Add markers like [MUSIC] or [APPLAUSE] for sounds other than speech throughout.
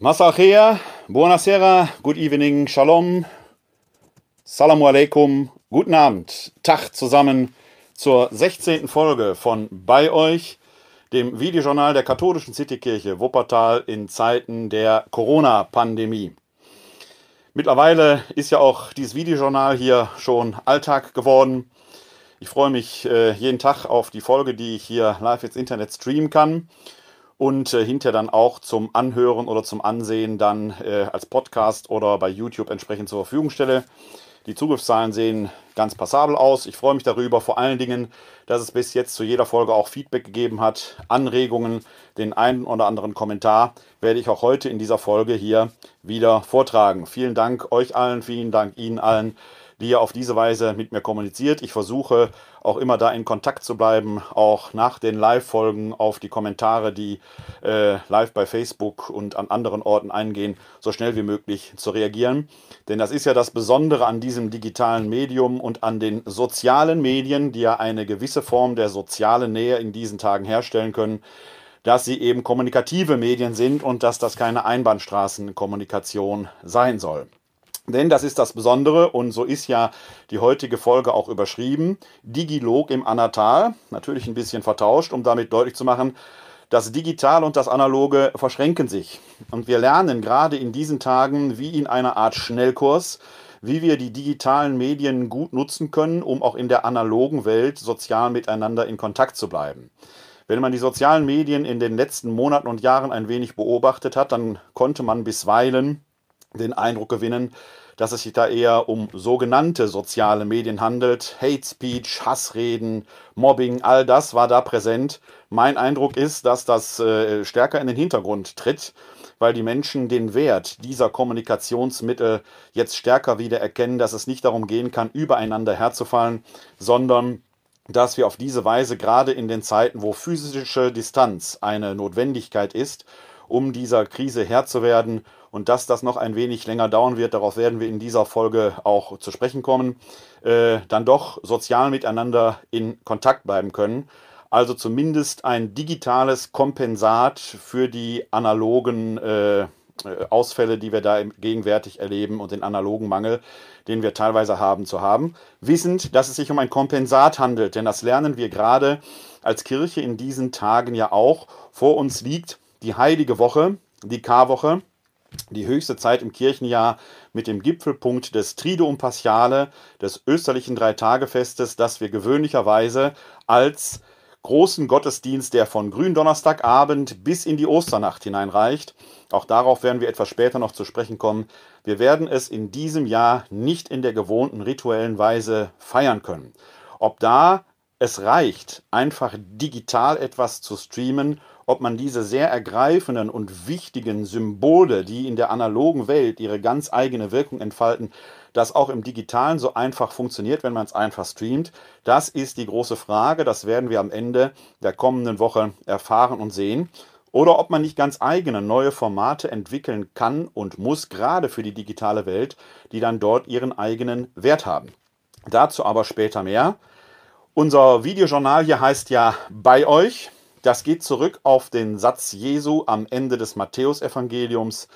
Masachea, buonasera, good evening, shalom, salamu alaikum, guten Abend, Tag zusammen zur 16. Folge von Bei euch, dem Videojournal der katholischen Citykirche Wuppertal in Zeiten der Corona-Pandemie. Mittlerweile ist ja auch dieses Videojournal hier schon Alltag geworden. Ich freue mich äh, jeden Tag auf die Folge, die ich hier live ins Internet streamen kann und äh, hinterher dann auch zum Anhören oder zum Ansehen dann äh, als Podcast oder bei YouTube entsprechend zur Verfügung stelle. Die Zugriffszahlen sehen ganz passabel aus. Ich freue mich darüber, vor allen Dingen, dass es bis jetzt zu jeder Folge auch Feedback gegeben hat, Anregungen, den einen oder anderen Kommentar werde ich auch heute in dieser Folge hier wieder vortragen. Vielen Dank euch allen, vielen Dank Ihnen allen die ihr auf diese Weise mit mir kommuniziert. Ich versuche auch immer da in Kontakt zu bleiben, auch nach den Live-Folgen auf die Kommentare, die äh, live bei Facebook und an anderen Orten eingehen, so schnell wie möglich zu reagieren. Denn das ist ja das Besondere an diesem digitalen Medium und an den sozialen Medien, die ja eine gewisse Form der sozialen Nähe in diesen Tagen herstellen können dass sie eben kommunikative Medien sind und dass das keine Einbahnstraßenkommunikation sein soll. Denn das ist das Besondere und so ist ja die heutige Folge auch überschrieben. Digilog im Anatal. Natürlich ein bisschen vertauscht, um damit deutlich zu machen, das Digital und das Analoge verschränken sich. Und wir lernen gerade in diesen Tagen wie in einer Art Schnellkurs, wie wir die digitalen Medien gut nutzen können, um auch in der analogen Welt sozial miteinander in Kontakt zu bleiben. Wenn man die sozialen Medien in den letzten Monaten und Jahren ein wenig beobachtet hat, dann konnte man bisweilen den Eindruck gewinnen, dass es sich da eher um sogenannte soziale Medien handelt. Hate Speech, Hassreden, Mobbing, all das war da präsent. Mein Eindruck ist, dass das äh, stärker in den Hintergrund tritt, weil die Menschen den Wert dieser Kommunikationsmittel jetzt stärker wieder erkennen, dass es nicht darum gehen kann, übereinander herzufallen, sondern dass wir auf diese Weise gerade in den Zeiten, wo physische Distanz eine Notwendigkeit ist, um dieser Krise Herr zu werden, und dass das noch ein wenig länger dauern wird, darauf werden wir in dieser Folge auch zu sprechen kommen, äh, dann doch sozial miteinander in Kontakt bleiben können. Also zumindest ein digitales Kompensat für die analogen äh, Ausfälle, die wir da gegenwärtig erleben und den analogen Mangel, den wir teilweise haben, zu haben. Wissend, dass es sich um ein Kompensat handelt, denn das lernen wir gerade als Kirche in diesen Tagen ja auch. Vor uns liegt die heilige Woche, die Karwoche die höchste Zeit im Kirchenjahr mit dem Gipfelpunkt des Triduum Paschale, des österlichen Dreitagefestes, das wir gewöhnlicherweise als großen Gottesdienst, der von Gründonnerstagabend bis in die Osternacht hineinreicht. Auch darauf werden wir etwas später noch zu sprechen kommen. Wir werden es in diesem Jahr nicht in der gewohnten rituellen Weise feiern können. Ob da es reicht, einfach digital etwas zu streamen ob man diese sehr ergreifenden und wichtigen Symbole, die in der analogen Welt ihre ganz eigene Wirkung entfalten, das auch im digitalen so einfach funktioniert, wenn man es einfach streamt, das ist die große Frage. Das werden wir am Ende der kommenden Woche erfahren und sehen. Oder ob man nicht ganz eigene neue Formate entwickeln kann und muss, gerade für die digitale Welt, die dann dort ihren eigenen Wert haben. Dazu aber später mehr. Unser Videojournal hier heißt ja bei euch. Das geht zurück auf den Satz Jesu am Ende des Matthäusevangeliums,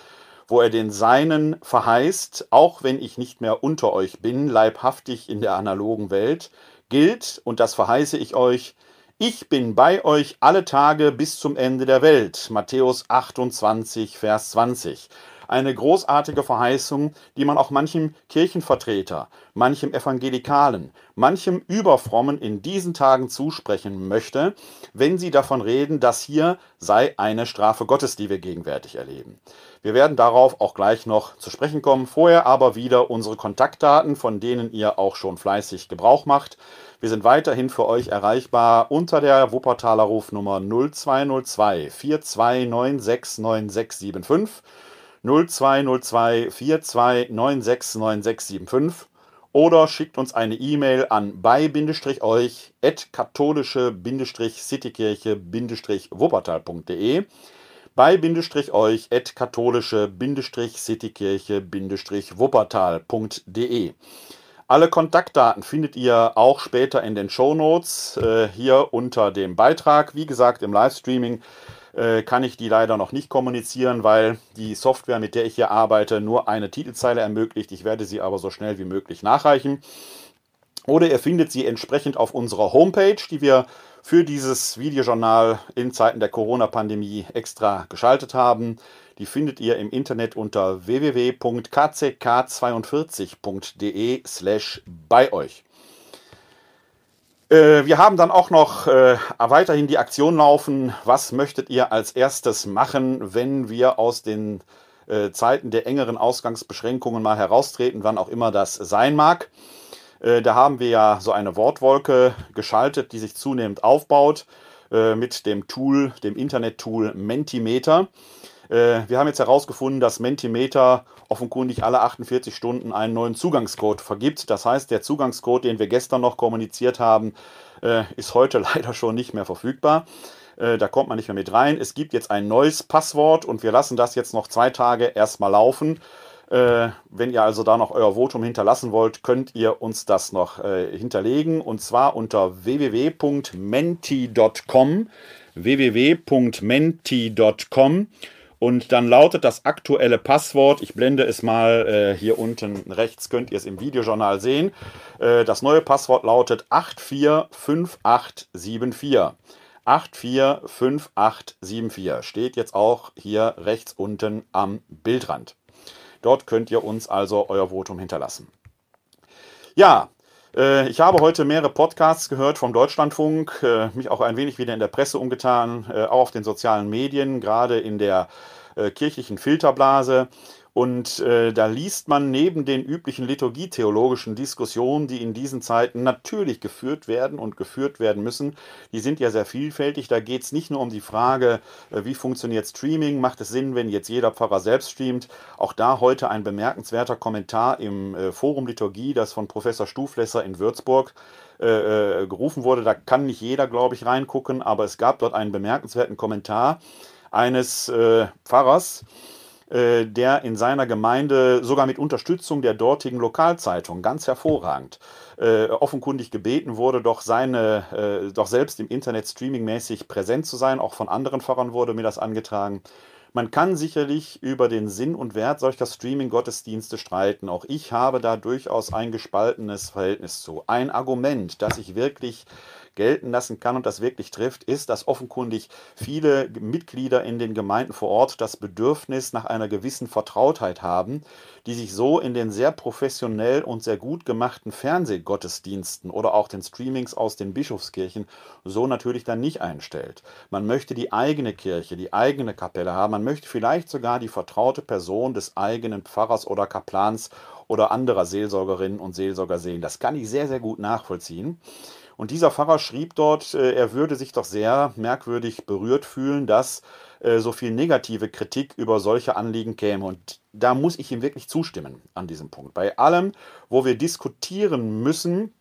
wo er den Seinen verheißt, auch wenn ich nicht mehr unter euch bin, leibhaftig in der analogen Welt, gilt, und das verheiße ich euch, ich bin bei euch alle Tage bis zum Ende der Welt. Matthäus 28, Vers 20 eine großartige Verheißung, die man auch manchem Kirchenvertreter, manchem Evangelikalen, manchem Überfrommen in diesen Tagen zusprechen möchte, wenn sie davon reden, dass hier sei eine Strafe Gottes, die wir gegenwärtig erleben. Wir werden darauf auch gleich noch zu sprechen kommen. Vorher aber wieder unsere Kontaktdaten, von denen ihr auch schon fleißig Gebrauch macht. Wir sind weiterhin für euch erreichbar unter der Wuppertaler Rufnummer 0202 42969675 0202 42969675 oder schickt uns eine E-Mail an bei-euch at katholische-citykirche-wuppertal.de bei-euch at katholische-citykirche-wuppertal.de alle Kontaktdaten findet ihr auch später in den Show Notes äh, hier unter dem Beitrag. Wie gesagt, im Livestreaming äh, kann ich die leider noch nicht kommunizieren, weil die Software, mit der ich hier arbeite, nur eine Titelzeile ermöglicht. Ich werde sie aber so schnell wie möglich nachreichen. Oder ihr findet sie entsprechend auf unserer Homepage, die wir für dieses Videojournal in Zeiten der Corona-Pandemie extra geschaltet haben. Die findet ihr im Internet unter www.kck42.de slash bei euch. Äh, wir haben dann auch noch äh, weiterhin die Aktion laufen. Was möchtet ihr als erstes machen, wenn wir aus den äh, Zeiten der engeren Ausgangsbeschränkungen mal heraustreten, wann auch immer das sein mag? Äh, da haben wir ja so eine Wortwolke geschaltet, die sich zunehmend aufbaut äh, mit dem Tool, dem Internet-Tool Mentimeter. Äh, wir haben jetzt herausgefunden, dass Mentimeter offenkundig alle 48 Stunden einen neuen Zugangscode vergibt. Das heißt, der Zugangscode, den wir gestern noch kommuniziert haben, äh, ist heute [LAUGHS] leider schon nicht mehr verfügbar. Äh, da kommt man nicht mehr mit rein. Es gibt jetzt ein neues Passwort und wir lassen das jetzt noch zwei Tage erstmal laufen. Wenn ihr also da noch euer Votum hinterlassen wollt, könnt ihr uns das noch hinterlegen und zwar unter www.menti.com www.menti.com und dann lautet das aktuelle Passwort, ich blende es mal äh, hier unten rechts, könnt ihr es im Videojournal sehen. Äh, das neue Passwort lautet 845874. 845874 steht jetzt auch hier rechts unten am Bildrand. Dort könnt ihr uns also euer Votum hinterlassen. Ja, ich habe heute mehrere Podcasts gehört vom Deutschlandfunk, äh, mich auch ein wenig wieder in der Presse umgetan, äh, auch auf den sozialen Medien, gerade in der kirchlichen Filterblase. Und äh, da liest man neben den üblichen liturgietheologischen Diskussionen, die in diesen Zeiten natürlich geführt werden und geführt werden müssen, die sind ja sehr vielfältig. Da geht es nicht nur um die Frage, äh, wie funktioniert Streaming, macht es Sinn, wenn jetzt jeder Pfarrer selbst streamt. Auch da heute ein bemerkenswerter Kommentar im äh, Forum Liturgie, das von Professor Stuflesser in Würzburg äh, äh, gerufen wurde. Da kann nicht jeder, glaube ich, reingucken, aber es gab dort einen bemerkenswerten Kommentar eines äh, Pfarrers, der in seiner Gemeinde sogar mit Unterstützung der dortigen Lokalzeitung ganz hervorragend äh, offenkundig gebeten wurde, doch seine, äh, doch selbst im Internet streamingmäßig präsent zu sein. Auch von anderen Pfarrern wurde mir das angetragen. Man kann sicherlich über den Sinn und Wert solcher Streaming-Gottesdienste streiten. Auch ich habe da durchaus ein gespaltenes Verhältnis zu. Ein Argument, das ich wirklich gelten lassen kann und das wirklich trifft, ist, dass offenkundig viele Mitglieder in den Gemeinden vor Ort das Bedürfnis nach einer gewissen Vertrautheit haben, die sich so in den sehr professionell und sehr gut gemachten Fernsehgottesdiensten oder auch den Streamings aus den Bischofskirchen so natürlich dann nicht einstellt. Man möchte die eigene Kirche, die eigene Kapelle haben, man möchte vielleicht sogar die vertraute Person des eigenen Pfarrers oder Kaplans oder anderer Seelsorgerinnen und Seelsorger sehen. Das kann ich sehr, sehr gut nachvollziehen. Und dieser Pfarrer schrieb dort, äh, er würde sich doch sehr merkwürdig berührt fühlen, dass äh, so viel negative Kritik über solche Anliegen käme. Und da muss ich ihm wirklich zustimmen an diesem Punkt. Bei allem, wo wir diskutieren müssen,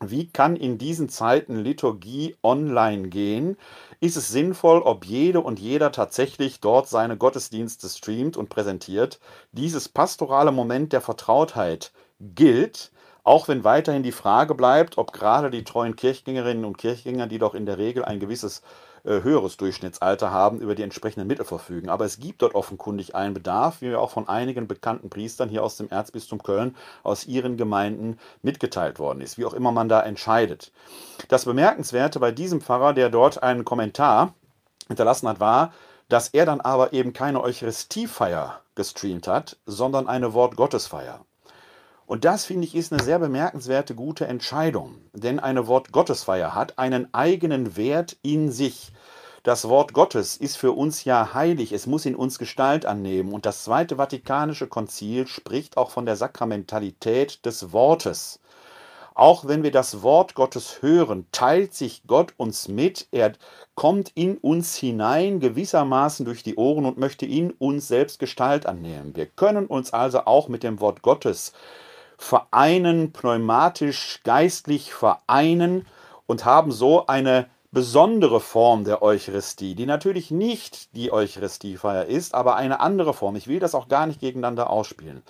wie kann in diesen Zeiten Liturgie online gehen? Ist es sinnvoll, ob jede und jeder tatsächlich dort seine Gottesdienste streamt und präsentiert? Dieses pastorale Moment der Vertrautheit gilt, auch wenn weiterhin die Frage bleibt, ob gerade die treuen Kirchgängerinnen und Kirchgänger, die doch in der Regel ein gewisses äh, höheres Durchschnittsalter haben, über die entsprechenden Mittel verfügen. Aber es gibt dort offenkundig einen Bedarf, wie mir auch von einigen bekannten Priestern hier aus dem Erzbistum Köln, aus ihren Gemeinden mitgeteilt worden ist, wie auch immer man da entscheidet. Das Bemerkenswerte bei diesem Pfarrer, der dort einen Kommentar hinterlassen hat, war, dass er dann aber eben keine Eucharistiefeier gestreamt hat, sondern eine Wortgottesfeier. Und das, finde ich, ist eine sehr bemerkenswerte, gute Entscheidung. Denn eine Wort Gottesfeier hat einen eigenen Wert in sich. Das Wort Gottes ist für uns ja heilig, es muss in uns Gestalt annehmen. Und das Zweite Vatikanische Konzil spricht auch von der Sakramentalität des Wortes. Auch wenn wir das Wort Gottes hören, teilt sich Gott uns mit. Er kommt in uns hinein, gewissermaßen durch die Ohren und möchte in uns selbst Gestalt annehmen. Wir können uns also auch mit dem Wort Gottes vereinen, pneumatisch, geistlich vereinen und haben so eine besondere Form der Eucharistie, die natürlich nicht die Eucharistiefeier ist, aber eine andere Form. Ich will das auch gar nicht gegeneinander ausspielen.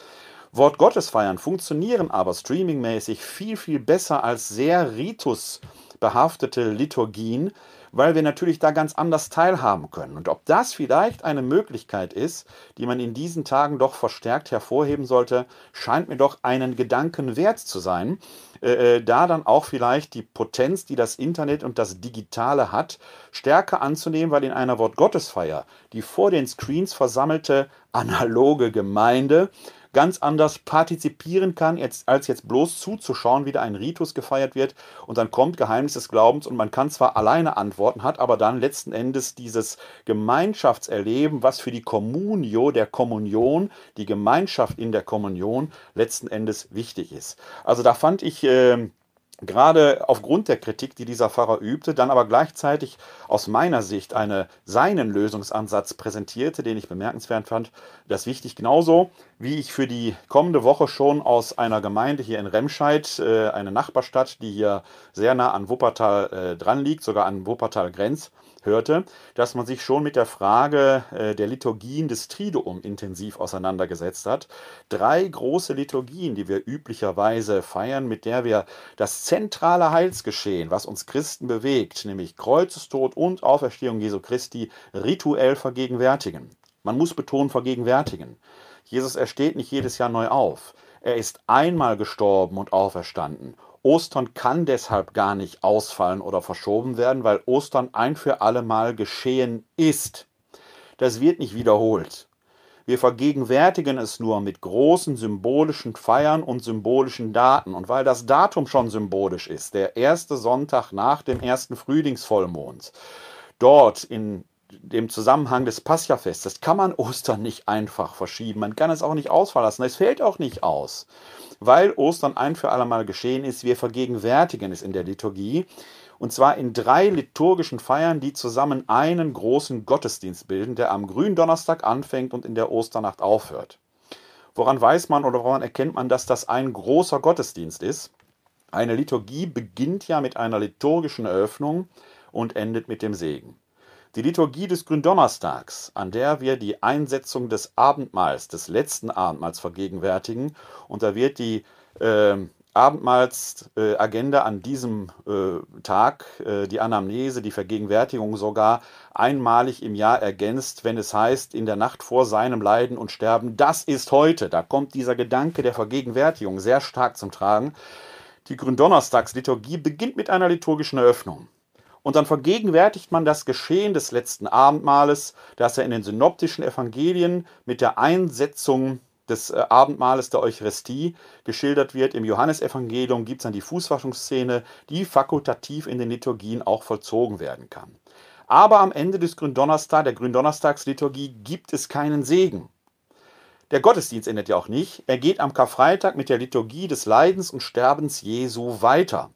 Wort Gottes feiern funktionieren aber streamingmäßig viel, viel besser als sehr ritusbehaftete Liturgien, weil wir natürlich da ganz anders teilhaben können. Und ob das vielleicht eine Möglichkeit ist, die man in diesen Tagen doch verstärkt hervorheben sollte, scheint mir doch einen Gedanken wert zu sein. Äh, äh, da dann auch vielleicht die Potenz, die das Internet und das Digitale hat, stärker anzunehmen, weil in einer Wortgottesfeier die vor den Screens versammelte analoge Gemeinde ganz anders partizipieren kann, als jetzt bloß zuzuschauen, wie da ein Ritus gefeiert wird und dann kommt Geheimnis des Glaubens und man kann zwar alleine antworten, hat aber dann letzten Endes dieses Gemeinschaftserleben, was für die Communio der Kommunion, die Gemeinschaft in der Kommunion letzten Endes wichtig ist. Also da fand ich äh, gerade aufgrund der Kritik, die dieser Pfarrer übte, dann aber gleichzeitig aus meiner Sicht eine, seinen Lösungsansatz präsentierte, den ich bemerkenswert fand. Das wichtig genauso, wie ich für die kommende Woche schon aus einer Gemeinde hier in Remscheid, äh, eine Nachbarstadt, die hier sehr nah an Wuppertal äh, dran liegt, sogar an Wuppertal-Grenz, hörte, dass man sich schon mit der Frage äh, der Liturgien des Triduum intensiv auseinandergesetzt hat. Drei große Liturgien, die wir üblicherweise feiern, mit der wir das zentrale Heilsgeschehen, was uns Christen bewegt, nämlich Kreuzestod und Auferstehung Jesu Christi, rituell vergegenwärtigen. Man muss betonen, vergegenwärtigen. Jesus ersteht nicht jedes Jahr neu auf. Er ist einmal gestorben und auferstanden Ostern kann deshalb gar nicht ausfallen oder verschoben werden, weil Ostern ein für alle Mal geschehen ist. Das wird nicht wiederholt. Wir vergegenwärtigen es nur mit großen symbolischen Feiern und symbolischen Daten. Und weil das Datum schon symbolisch ist, der erste Sonntag nach dem ersten Frühlingsvollmond, dort in dem Zusammenhang des Pascha-Festes kann man Ostern nicht einfach verschieben. Man kann es auch nicht ausfallen lassen. Es fällt auch nicht aus weil Ostern ein für allemal geschehen ist. Wir vergegenwärtigen es in der Liturgie. Und zwar in drei liturgischen Feiern, die zusammen einen großen Gottesdienst bilden, der am Gründonnerstag anfängt und in der Osternacht aufhört. Woran weiß man oder woran erkennt man, dass das ein großer Gottesdienst ist? Eine Liturgie beginnt ja mit einer liturgischen Eröffnung und endet mit dem Segen. Die Liturgie des Gründonnerstags, an der wir die Einsetzung des Abendmahls, des letzten Abendmahls vergegenwärtigen, und da wird die äh, Abendmahlsagenda an diesem äh, Tag, äh, die Anamnese, die Vergegenwärtigung sogar einmalig im Jahr ergänzt, wenn es heißt, in der Nacht vor seinem Leiden und Sterben, das ist heute. Da kommt dieser Gedanke der Vergegenwärtigung sehr stark zum Tragen. Die Gründonnerstagsliturgie beginnt mit einer liturgischen Eröffnung. Und dann vergegenwärtigt man das Geschehen des letzten Abendmahles, das ja in den synoptischen Evangelien mit der Einsetzung des äh, Abendmahles der Eucharistie geschildert wird. Im Johannesevangelium gibt es dann die Fußwaschungsszene, die fakultativ in den Liturgien auch vollzogen werden kann. Aber am Ende des Gründonnerstag, der Gründonnerstagsliturgie, gibt es keinen Segen. Der Gottesdienst endet ja auch nicht. Er geht am Karfreitag mit der Liturgie des Leidens und Sterbens Jesu weiter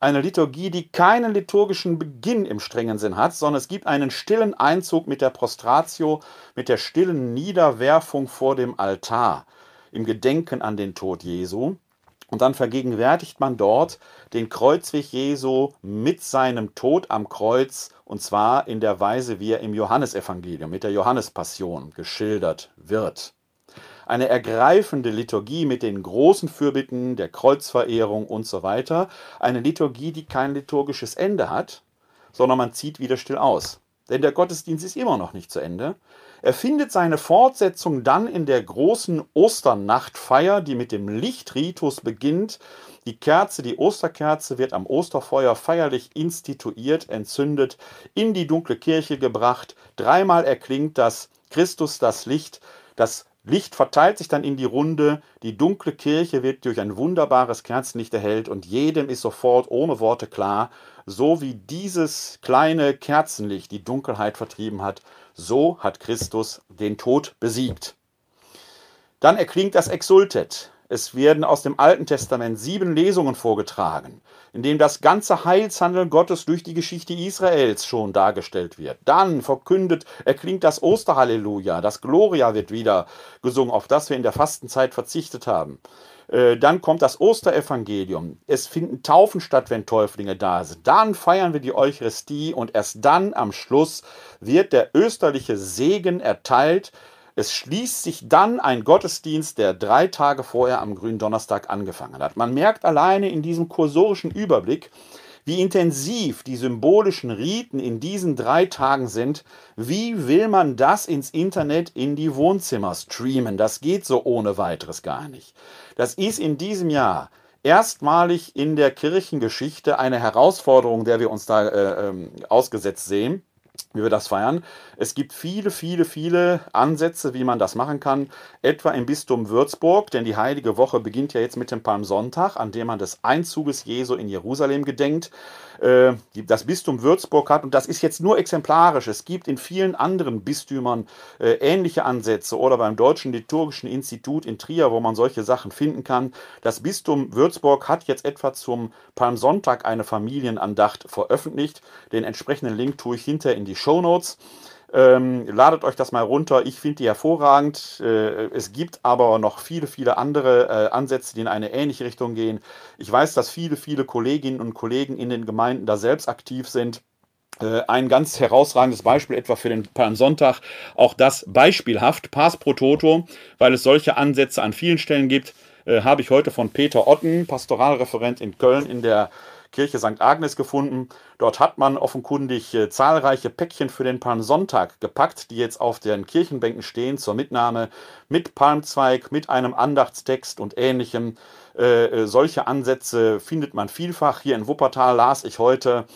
eine Liturgie, die keinen liturgischen Beginn im strengen Sinn hat, sondern es gibt einen stillen Einzug mit der Prostratio, mit der stillen Niederwerfung vor dem Altar, im Gedenken an den Tod Jesu. Und dann vergegenwärtigt man dort den Kreuzweg Jesu mit seinem Tod am Kreuz, und zwar in der Weise, wie er im Johannesevangelium mit der Johannespassion geschildert wird eine ergreifende Liturgie mit den großen Fürbitten der Kreuzverehrung und so weiter. Eine Liturgie, die kein liturgisches Ende hat, sondern man zieht wieder still aus. Denn der Gottesdienst ist immer noch nicht zu Ende. Er findet seine Fortsetzung dann in der großen Osternachtfeier, die mit dem Lichtritus beginnt. Die Kerze, die Osterkerze, wird am Osterfeuer feierlich instituiert, entzündet, in die dunkle Kirche gebracht. Dreimal erklingt das Christus das Licht, das Licht verteilt sich dann in die Runde, die dunkle Kirche wird durch ein wunderbares Kerzenlicht erhellt und jedem ist sofort ohne Worte klar, so wie dieses kleine Kerzenlicht die Dunkelheit vertrieben hat, so hat Christus den Tod besiegt. Dann erklingt das Exultet. Es werden aus dem Alten Testament sieben Lesungen vorgetragen, in denen das ganze Heilshandeln Gottes durch die Geschichte Israels schon dargestellt wird. Dann verkündet, erklingt das Osterhalleluja, das Gloria wird wieder gesungen, auf das wir in der Fastenzeit verzichtet haben. Äh, dann kommt das Osterevangelium. Es finden Taufen statt, wenn Täuflinge da sind. Dann feiern wir die Eucharistie und erst dann am Schluss wird der österliche Segen erteilt, es schließt sich dann ein Gottesdienst, der drei Tage vorher am Grünen Donnerstag angefangen hat. Man merkt alleine in diesem kursorischen Überblick, wie intensiv die symbolischen Riten in diesen drei Tagen sind, wie will man das ins Internet in die Wohnzimmer streamen? Das geht so ohne weiteres gar nicht. Das ist in diesem Jahr erstmalig in der Kirchengeschichte eine Herausforderung, der wir uns da äh, äh, ausgesetzt sehen wie wir das feiern. Es gibt viele, viele, viele Ansätze, wie man das machen kann, etwa im Bistum Würzburg, denn die heilige Woche beginnt ja jetzt mit dem Palmsonntag, an dem man des Einzuges Jesu in Jerusalem gedenkt. Äh, das Bistum Würzburg hat, und das ist jetzt nur exemplarisch, es gibt in vielen anderen Bistümern äh, ähnliche Ansätze oder beim Deutschen Liturgischen Institut in Trier, wo man solche Sachen finden kann. Das Bistum Würzburg hat jetzt etwa zum Palmsonntag eine Familienandacht veröffentlicht. Den entsprechenden Link tue ich hinter in die Show Notes. Ähm, ladet euch das mal runter. Ich finde die hervorragend. Äh, es gibt aber noch viele, viele andere äh, Ansätze, die in eine ähnliche Richtung gehen. Ich weiß, dass viele, viele Kolleginnen und Kollegen in den Gemeinden da selbst aktiv sind. Äh, ein ganz herausragendes Beispiel etwa für den Palmsonntag, auch das beispielhaft, Pass pro Toto, weil es solche Ansätze an vielen Stellen gibt, äh, habe ich heute von Peter Otten, Pastoralreferent in Köln, in der Kirche St. Agnes gefunden. Dort hat man offenkundig äh, zahlreiche Päckchen für den Palmsonntag gepackt, die jetzt auf den Kirchenbänken stehen zur Mitnahme mit Palmzweig, mit einem Andachtstext und ähnlichem. Äh, äh solche Ansätze findet man vielfach. Hier in Wuppertal las ich heute,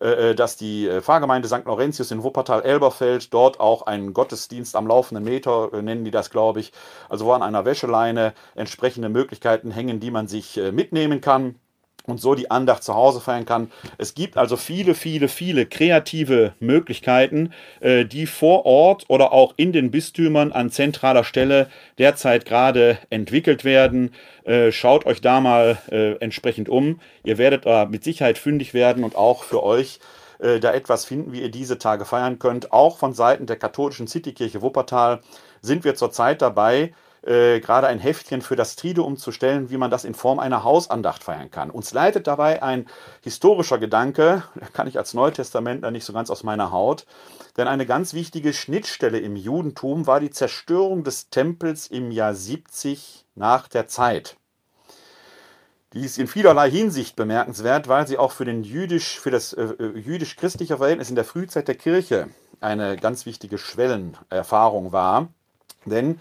äh, äh, dass die Pfarrgemeinde St. Laurentius in Wuppertal-Elberfeld dort auch einen Gottesdienst am laufenden Meter, nennen die das, glaube ich, also wo an einer Wäscheleine entsprechende Möglichkeiten hängen, die man sich mitnehmen kann und so die Andacht zu Hause feiern kann. Es gibt also viele, viele, viele kreative Möglichkeiten, äh, die vor Ort oder auch in den Bistümern an zentraler Stelle derzeit gerade entwickelt werden. Äh, schaut euch da mal äh, entsprechend um. Ihr werdet da mit Sicherheit fündig werden und auch für euch da etwas finden, wie ihr diese Tage feiern könnt. Auch von Seiten der katholischen Citykirche Wuppertal sind wir zurzeit dabei, äh, gerade ein Heftchen für das Triduum zu stellen, wie man das in Form einer Hausandacht feiern kann. Uns leitet dabei ein historischer Gedanke, kann ich als Neutestamentler nicht so ganz aus meiner Haut, denn eine ganz wichtige Schnittstelle im Judentum war die Zerstörung des Tempels im Jahr 70 nach der Zeit. Die ist in vielerlei Hinsicht bemerkenswert, weil sie auch für, den jüdisch, für das äh, äh jüdisch-christliche Verhältnis in der Frühzeit der Kirche eine ganz wichtige Schwellenerfahrung war. Denn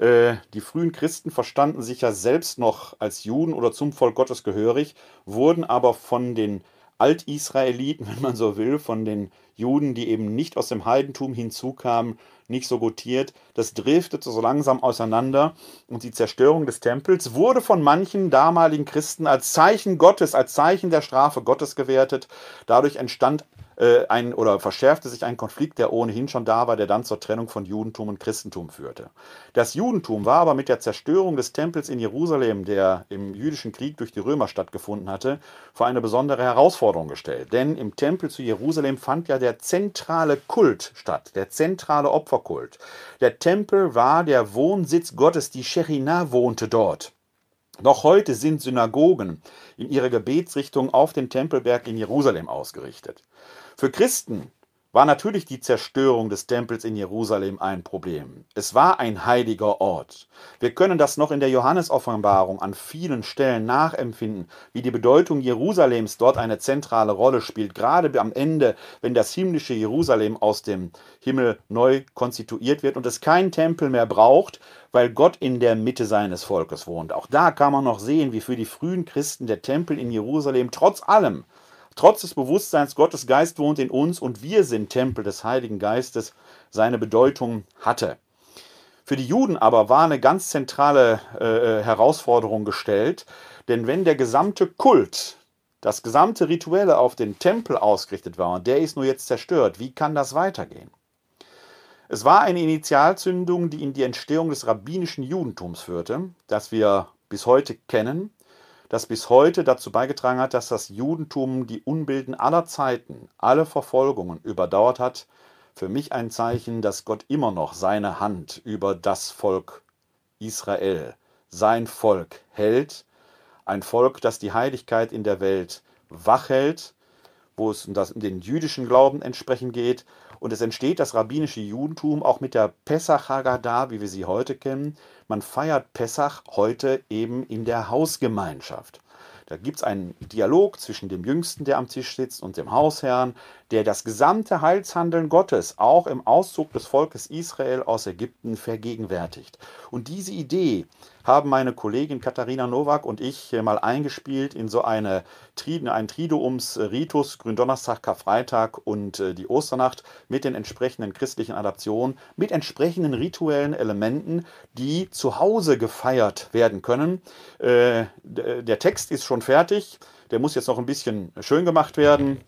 die frühen Christen verstanden sich ja selbst noch als Juden oder zum Volk Gottes gehörig, wurden aber von den Altisraeliten, [LAUGHS] wenn man so will, von den Juden, die eben nicht aus dem Heidentum hinzukamen, nicht so gutiert. Das driftete so langsam auseinander und die Zerstörung des Tempels wurde von manchen damaligen Christen als Zeichen Gottes, als Zeichen der Strafe Gottes gewertet. Dadurch entstand äh, ein oder verschärfte sich ein Konflikt, der ohnehin schon da war, der dann zur Trennung von Judentum und Christentum führte. Das Judentum war aber mit der Zerstörung des Tempels in Jerusalem, der im jüdischen Krieg durch die Römer stattgefunden hatte, vor eine besondere Herausforderung gestellt. Denn im Tempel zu Jerusalem fand ja der zentrale Kult statt, der zentrale Opferkult. Der Tempel war der Wohnsitz Gottes, die Shechinah wohnte dort. Noch heute sind Synagogen in ihrer Gebetsrichtung auf den Tempelberg in Jerusalem ausgerichtet. Für Christen war natürlich die Zerstörung des Tempels in Jerusalem ein Problem. Es war ein heiliger Ort. Wir können das noch in der Johannesoffenbarung an vielen Stellen nachempfinden, wie die Bedeutung Jerusalems dort eine zentrale Rolle spielt, gerade am Ende, wenn das himmlische Jerusalem aus dem Himmel neu konstituiert wird und es keinen Tempel mehr braucht, weil Gott in der Mitte seines Volkes wohnt. Auch da kann man noch sehen, wie für die frühen Christen der Tempel in Jerusalem trotz allem Trotz des Bewusstseins, Gottes Geist wohnt in uns und wir sind Tempel des Heiligen Geistes, seine Bedeutung hatte. Für die Juden aber war eine ganz zentrale äh, Herausforderung gestellt, denn wenn der gesamte Kult, das gesamte Rituelle auf den Tempel ausgerichtet war und der ist nur jetzt zerstört, wie kann das weitergehen? Es war eine Initialzündung, die in die Entstehung des rabbinischen Judentums führte, das wir bis heute kennen das bis heute dazu beigetragen hat, dass das Judentum die Unbilden aller Zeiten, alle Verfolgungen überdauert hat, für mich ein Zeichen, dass Gott immer noch seine Hand über das Volk Israel, sein Volk hält, ein Volk, das die Heiligkeit in der Welt wachhält, wo es um den jüdischen Glauben entsprechend geht. Und es entsteht das rabbinische Judentum auch mit der Pesach Haggadah, wie wir sie heute kennen, man feiert Pessach heute eben in der Hausgemeinschaft. Da gibt es einen Dialog zwischen dem Jüngsten, der am Tisch sitzt, und dem Hausherrn, der das gesamte Heilshandeln Gottes auch im Auszug des Volkes Israel aus Ägypten vergegenwärtigt. Und diese Idee haben meine Kollegin Katharina Nowak und ich mal eingespielt in so eine, einen Triduums Ritus, Gründonnerstag, Karfreitag und äh, die Osternacht mit den entsprechenden christlichen Adaptionen, mit entsprechenden rituellen Elementen, die zu Hause gefeiert werden können. Äh, der Text ist schon fertig, der muss jetzt noch ein bisschen schön gemacht werden.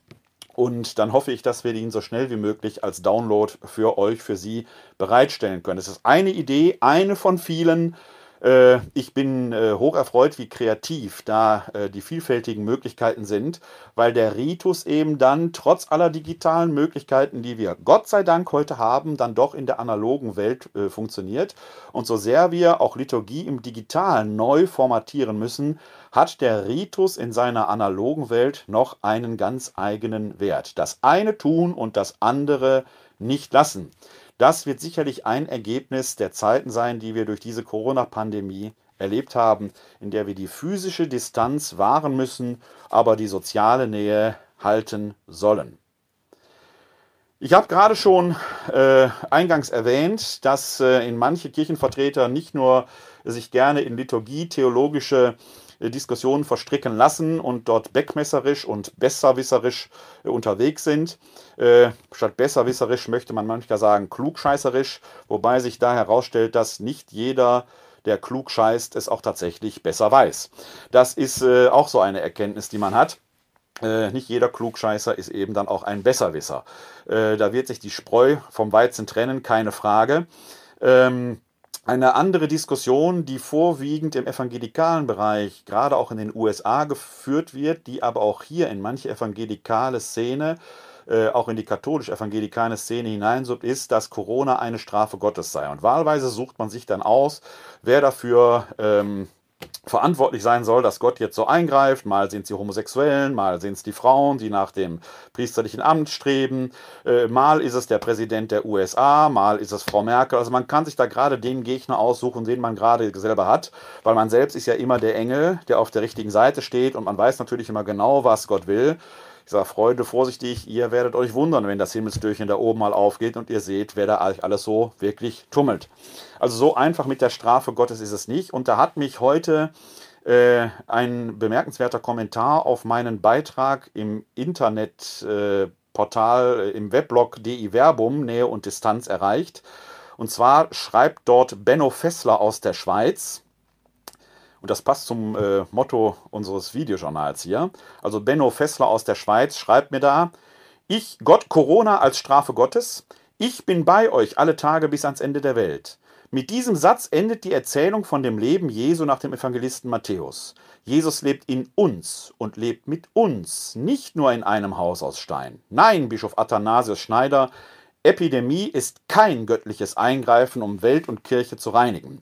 Und dann hoffe ich, dass wir ihn so schnell wie möglich als Download für euch, für Sie bereitstellen können. Es ist eine Idee, eine von vielen. Äh, ich bin äh, hoch erfreut, wie kreativ da äh, die vielfältigen Möglichkeiten sind, weil der Ritus eben dann trotz aller digitalen Möglichkeiten, die wir Gott sei Dank heute haben, dann doch in der analogen Welt funktioniert. Und so sehr wir auch Liturgie im Digitalen neu formatieren müssen, hat der Ritus in seiner analogen Welt noch einen ganz eigenen Wert. Das eine tun und das andere nicht lassen. Das wird sicherlich ein Ergebnis der Zeiten sein, die wir durch diese Corona-Pandemie erlebt haben, in der wir die physische Distanz wahren müssen, aber die soziale Nähe halten sollen. Ich habe gerade schon äh, eingangs erwähnt, dass äh, in manche Kirchenvertreter nicht nur sich gerne in Liturgie theologische Diskussionen verstricken lassen und dort beckmesserisch und besserwisserisch äh, unterwegs sind. Äh, statt besserwisserisch möchte man manchmal sagen klugscheißerisch, wobei sich da herausstellt, dass nicht jeder der klug scheißt, es auch tatsächlich besser weiß. Das ist äh, auch so eine Erkenntnis, die man hat. Äh, nicht jeder Klugscheißer ist eben dann auch ein Besserwisser. Äh, da wird sich die Spreu vom Weizen trennen, keine Frage. Ähm, eine andere Diskussion, die vorwiegend im evangelikalen Bereich, gerade auch in den USA geführt wird, die aber auch hier in manche evangelikale Szene, äh, auch in die katholisch-evangelikale Szene hineinsuppt, ist, dass Corona eine Strafe Gottes sei. Und wahlweise sucht man sich dann aus, wer dafür ähm, verantwortlich sein soll, dass Gott jetzt so eingreift. Mal sind es die Homosexuellen, mal sind es die Frauen, die nach dem priesterlichen Amt streben. Äh, mal ist es der Präsident der USA, mal ist es Frau Merkel. Also man kann sich da gerade den Gegner aussuchen, den man gerade selber hat, weil man selbst ist ja immer der Engel, der auf der richtigen Seite steht und man weiß natürlich immer genau, was Gott will. Ich sage, Freunde, vorsichtig, ihr werdet euch wundern, wenn das Himmelstürchen da oben mal aufgeht und ihr seht, wer da alles so wirklich tummelt. Also so einfach mit der Strafe Gottes ist es nicht. Und da hat mich heute äh, ein bemerkenswerter Kommentar auf meinen Beitrag im Internetportal, äh, im Weblog DI Verbum, Nähe und Distanz erreicht. Und zwar schreibt dort Benno Fessler aus der Schweiz, und das passt zum äh, Motto unseres Videojournals hier. Also Benno Fessler aus der Schweiz schreibt mir da, ich, Gott, Corona als Strafe Gottes, ich bin bei euch alle Tage bis ans Ende der Welt. Mit diesem Satz endet die Erzählung von dem Leben Jesu nach dem Evangelisten Matthäus. Jesus lebt in uns und lebt mit uns, nicht nur in einem Haus aus Stein. Nein, Bischof Athanasius Schneider, Epidemie ist kein göttliches Eingreifen, um Welt und Kirche zu reinigen.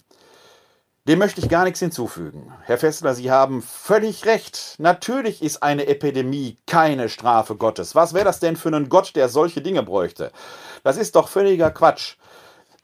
Dem möchte ich gar nichts hinzufügen. Herr Fessler, Sie haben völlig recht. Natürlich ist eine Epidemie keine Strafe Gottes. Was wäre das denn für ein Gott, der solche Dinge bräuchte? Das ist doch völliger Quatsch.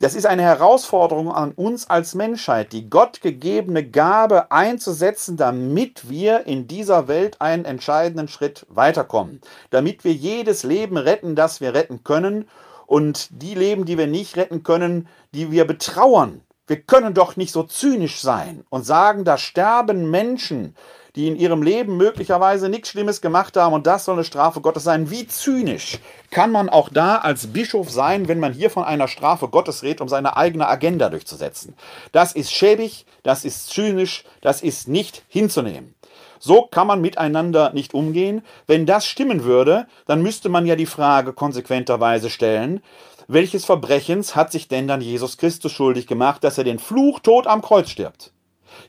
Das ist eine Herausforderung an uns als Menschheit, die gottgegebene Gabe einzusetzen, damit wir in dieser Welt einen entscheidenden Schritt weiterkommen, damit wir jedes Leben retten, das wir retten können und die Leben, die wir nicht retten können, die wir betrauern, wir können doch nicht so zynisch sein und sagen, da sterben Menschen, die in ihrem Leben möglicherweise nichts Schlimmes gemacht haben und das soll eine Strafe Gottes sein. Wie zynisch kann man auch da als Bischof sein, wenn man hier von einer Strafe Gottes redet, um seine eigene Agenda durchzusetzen? Das ist schäbig, das ist zynisch, das ist nicht hinzunehmen. So kann man miteinander nicht umgehen. Wenn das stimmen würde, dann müsste man ja die Frage konsequenterweise stellen, welches Verbrechens hat sich denn dann Jesus Christus schuldig gemacht, dass er den Fluchtod am Kreuz stirbt?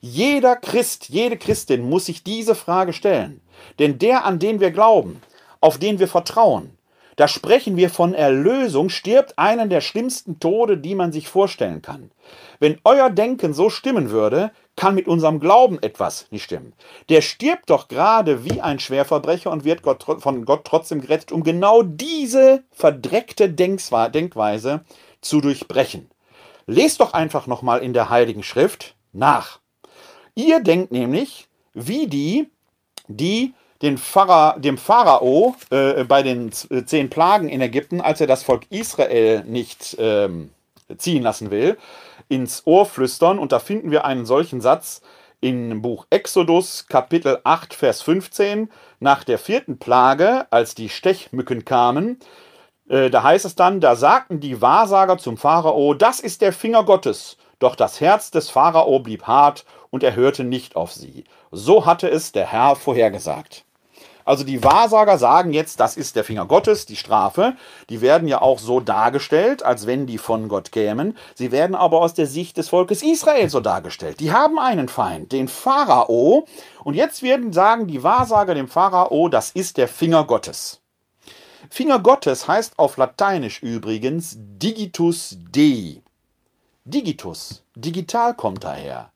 Jeder Christ, jede Christin muss sich diese Frage stellen. Denn der, an den wir glauben, auf den wir vertrauen, da sprechen wir von Erlösung, stirbt einen der schlimmsten Tode, die man sich vorstellen kann. Wenn euer Denken so stimmen würde, kann mit unserem Glauben etwas nicht stimmen. Der stirbt doch gerade wie ein Schwerverbrecher und wird Gott, von Gott trotzdem gerettet, um genau diese verdreckte Denkweise zu durchbrechen. Lest doch einfach nochmal in der Heiligen Schrift nach. Ihr denkt nämlich, wie die die den Pharao, dem Pharao äh, bei den zehn Plagen in Ägypten, als er das Volk Israel nicht ähm, ziehen lassen will, ins Ohr flüstern. Und da finden wir einen solchen Satz im Buch Exodus, Kapitel 8, Vers 15. Nach der vierten Plage, als die Stechmücken kamen, äh, da heißt es dann, da sagten die Wahrsager zum Pharao, das ist der Finger Gottes. Doch das Herz des Pharao blieb hart und er hörte nicht auf sie. So hatte es der Herr vorhergesagt. Also die Wahrsager sagen jetzt, das ist der Finger Gottes, die Strafe. Die werden ja auch so dargestellt, als wenn die von Gott kämen. Sie werden aber aus der Sicht des Volkes Israel so dargestellt. Die haben einen Feind, den Pharao. Und jetzt werden sagen die Wahrsager dem Pharao, das ist der Finger Gottes. Finger Gottes heißt auf Lateinisch übrigens Digitus Dei. Digitus, digital kommt daher.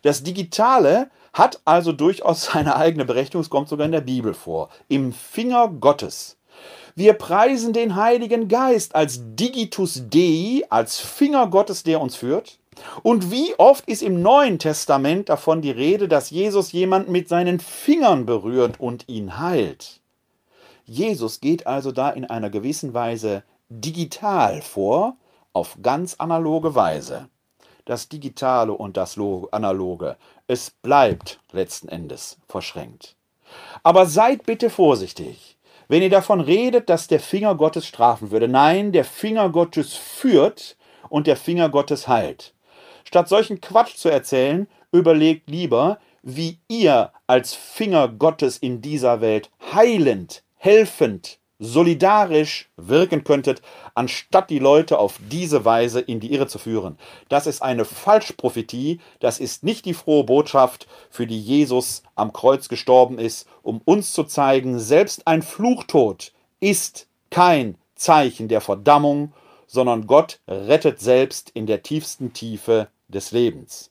Das Digitale hat also durchaus [LAUGHS] seine eigene Berechtigung, es kommt sogar in der Bibel vor. Im Finger Gottes. Wir preisen den Heiligen Geist als Digitus Dei, als Finger Gottes, der uns führt. Und wie oft ist im Neuen Testament davon die Rede, dass Jesus jemanden mit seinen Fingern berührt und ihn heilt? Jesus geht also da in einer gewissen Weise digital vor, auf ganz analoge Weise das Digitale und das Analoge. Es bleibt letzten Endes verschränkt. Aber seid bitte vorsichtig, wenn ihr davon redet, dass der Finger Gottes strafen würde. Nein, der Finger Gottes führt und der Finger Gottes heilt. Statt solchen Quatsch zu erzählen, überlegt lieber, wie ihr als Finger Gottes in dieser Welt heilend, helfend, solidarisch wirken könntet, anstatt die Leute auf diese Weise in die Irre zu führen. Das ist eine Falschprophetie, das ist nicht die frohe Botschaft, für die Jesus am Kreuz gestorben ist, um uns zu zeigen, selbst ein Fluchtod ist kein Zeichen der Verdammung, sondern Gott rettet selbst in der tiefsten Tiefe des Lebens.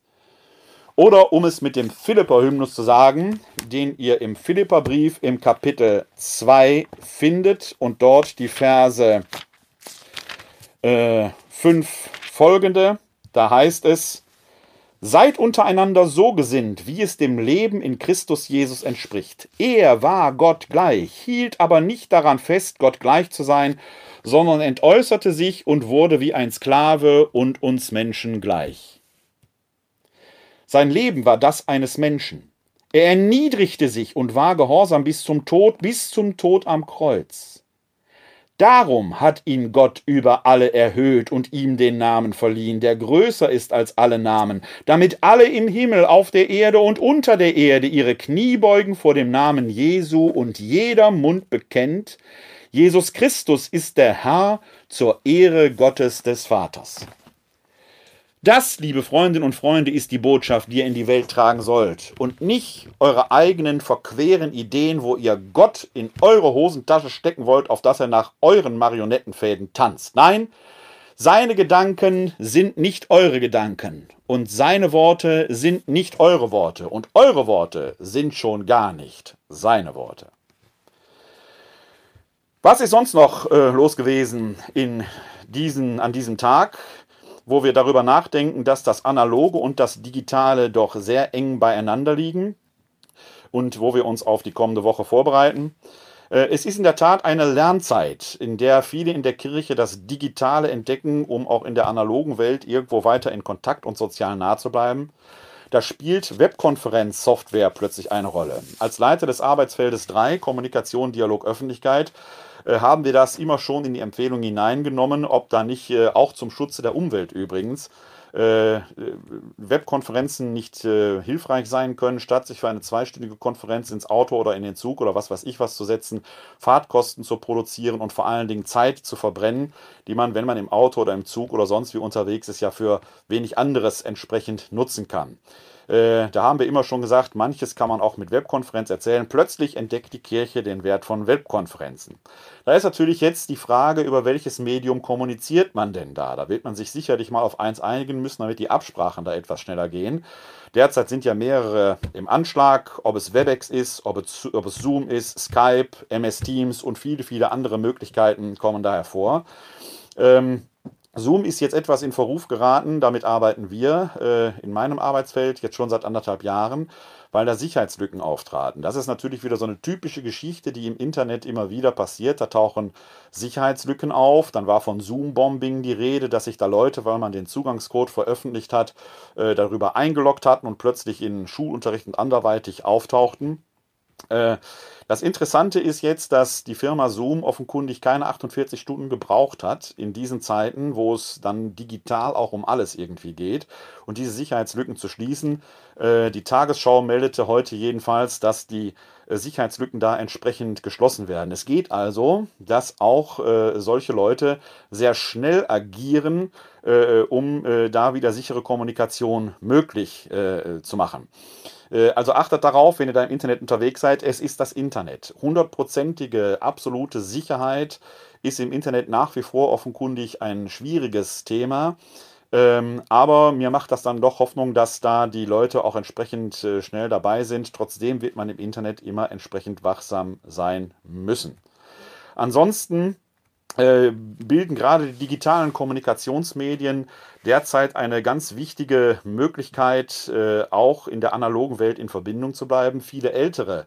Oder um es mit dem Philipper-Hymnus zu sagen, den ihr im Philipperbrief im Kapitel 2 findet und dort die Verse äh, 5 folgende, da heißt es, Seid untereinander so gesinnt, wie es dem Leben in Christus Jesus entspricht. Er war Gott gleich, hielt aber nicht daran fest, Gott gleich zu sein, sondern entäußerte sich und wurde wie ein Sklave und uns Menschen gleich. Sein Leben war das eines Menschen. Er erniedrigte sich und war gehorsam bis zum Tod, bis zum Tod am Kreuz. Darum hat ihn Gott über alle erhöht und ihm den Namen verliehen, der größer ist als alle Namen, damit alle im Himmel, auf der Erde und unter der Erde ihre Knie beugen vor dem Namen Jesu und jeder Mund bekennt, Jesus Christus ist der Herr zur Ehre Gottes des Vaters. Das, liebe Freundinnen und Freunde, ist die Botschaft, die ihr in die Welt tragen sollt. Und nicht eure eigenen verqueren Ideen, wo ihr Gott in eure Hosentasche stecken wollt, auf dass er nach euren Marionettenfäden tanzt. Nein, seine Gedanken sind nicht eure Gedanken. Und seine Worte sind nicht eure Worte. Und eure Worte sind schon gar nicht seine Worte. Was ist sonst noch äh, los gewesen in diesen, an diesem Tag? Wo wir darüber nachdenken, dass das Analoge und das Digitale doch sehr eng beieinander liegen und wo wir uns auf die kommende Woche vorbereiten. Äh, es ist in der Tat eine Lernzeit, in der viele in der Kirche das Digitale entdecken, um auch in der analogen Welt irgendwo weiter in Kontakt und sozial nah zu bleiben. Da spielt Webkonferenzsoftware plötzlich eine Rolle. Als Leiter des Arbeitsfeldes 3, Kommunikation, Dialog, Öffentlichkeit, haben wir das immer schon in die Empfehlung hineingenommen, ob da nicht äh, auch zum Schutze der Umwelt übrigens äh, Webkonferenzen nicht äh, hilfreich sein können, statt sich für eine zweistündige Konferenz ins Auto oder in den Zug oder was weiß ich was zu setzen, Fahrtkosten zu produzieren und vor allen Dingen Zeit zu verbrennen, die man, wenn man im Auto oder im Zug oder sonst wie unterwegs ist, ja für wenig anderes entsprechend nutzen kann. Äh, da haben wir immer schon gesagt, manches kann man auch mit Webkonferenz erzählen. Plötzlich entdeckt die Kirche den Wert von Webkonferenzen. Da ist natürlich jetzt die Frage, über welches Medium kommuniziert man denn da? Da wird man sich sicherlich mal auf eins einigen müssen, damit die Absprachen da etwas schneller gehen. Derzeit sind ja mehrere im Anschlag, ob es WebEx ist, ob es, ob es Zoom ist, Skype, MS Teams und viele, viele andere Möglichkeiten kommen da hervor. Ähm, Zoom ist jetzt etwas in Verruf geraten, damit arbeiten wir äh, in meinem Arbeitsfeld jetzt schon seit anderthalb Jahren, weil da Sicherheitslücken auftraten. Das ist natürlich wieder so eine typische Geschichte, die im Internet immer wieder passiert. Da tauchen Sicherheitslücken auf. Dann war von Zoom-Bombing die Rede, dass sich da Leute, weil man den Zugangscode veröffentlicht hat, äh, darüber eingeloggt hatten und plötzlich in Schulunterricht und anderweitig auftauchten. Äh, das Interessante ist jetzt, dass die Firma Zoom offenkundig keine 48 Stunden gebraucht hat in diesen Zeiten, wo es dann digital auch um alles irgendwie geht und diese Sicherheitslücken zu schließen. Äh, die Tagesschau meldete heute jedenfalls, dass die äh, Sicherheitslücken da entsprechend geschlossen werden. Es geht also, dass auch solche Leute sehr schnell agieren, um da wieder sichere Kommunikation möglich zu machen. Äh, also achtet darauf, wenn ihr da im Internet unterwegs seid, es ist das Internet. Hundertprozentige absolute Sicherheit ist im Internet nach wie vor offenkundig ein schwieriges Thema. Ähm, aber mir macht das dann doch Hoffnung, dass da die Leute auch entsprechend äh, schnell dabei sind. Trotzdem wird man im Internet immer entsprechend wachsam sein müssen. Ansonsten bilden gerade die digitalen Kommunikationsmedien derzeit eine ganz wichtige Möglichkeit, äh, auch in der analogen Welt in Verbindung zu bleiben. Viele Ältere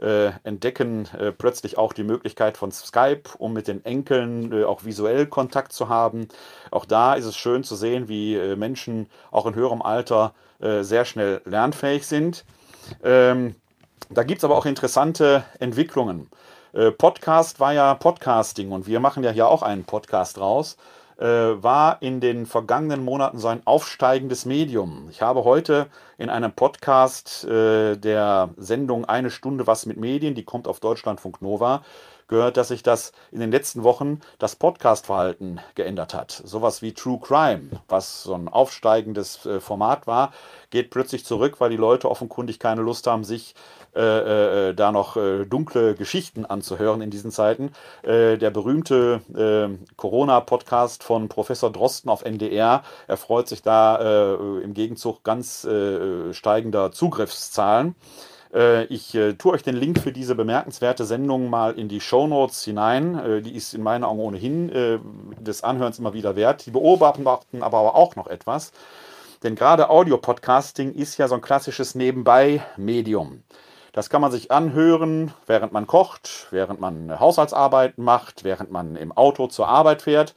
äh, entdecken äh, plötzlich auch die Möglichkeit von Skype, um mit den Enkeln äh, auch visuell Kontakt zu haben. Auch da ist es schön zu sehen, wie äh, Menschen auch in höherem Alter sehr schnell lernfähig sind. Ähm, da gibt es aber auch interessante Entwicklungen. Äh, Podcast war ja Podcasting und wir machen ja hier auch einen Podcast raus. Äh, war in den vergangenen Monaten so ein aufsteigendes Medium. Ich habe heute in einem Podcast äh, der Sendung Eine Stunde was mit Medien, die kommt auf Deutschlandfunk Nova, gehört, dass sich das in den letzten Wochen das Podcast-Verhalten geändert hat. Sowas wie True Crime, was so ein aufsteigendes äh, Format war, geht plötzlich zurück, weil die Leute offenkundig keine Lust haben, sich äh, äh, da noch äh, dunkle Geschichten anzuhören in diesen Zeiten. Äh, der berühmte äh, Corona-Podcast von Professor Drosten auf NDR erfreut sich da im Gegenzug ganz steigender Zugriffszahlen. Äh, ich äh, tue euch den Link für diese bemerkenswerte Sendung mal in die Show Notes hinein. Äh, die ist in meinen Augen ohnehin des Anhörens immer wieder wert. Die beobachten aber auch noch etwas. Denn gerade Audio-Podcasting ist ja so ein klassisches Nebenbei-Medium. Das kann man sich anhören, während man kocht, während man Haushaltsarbeiten macht, während man im Auto zur Arbeit fährt.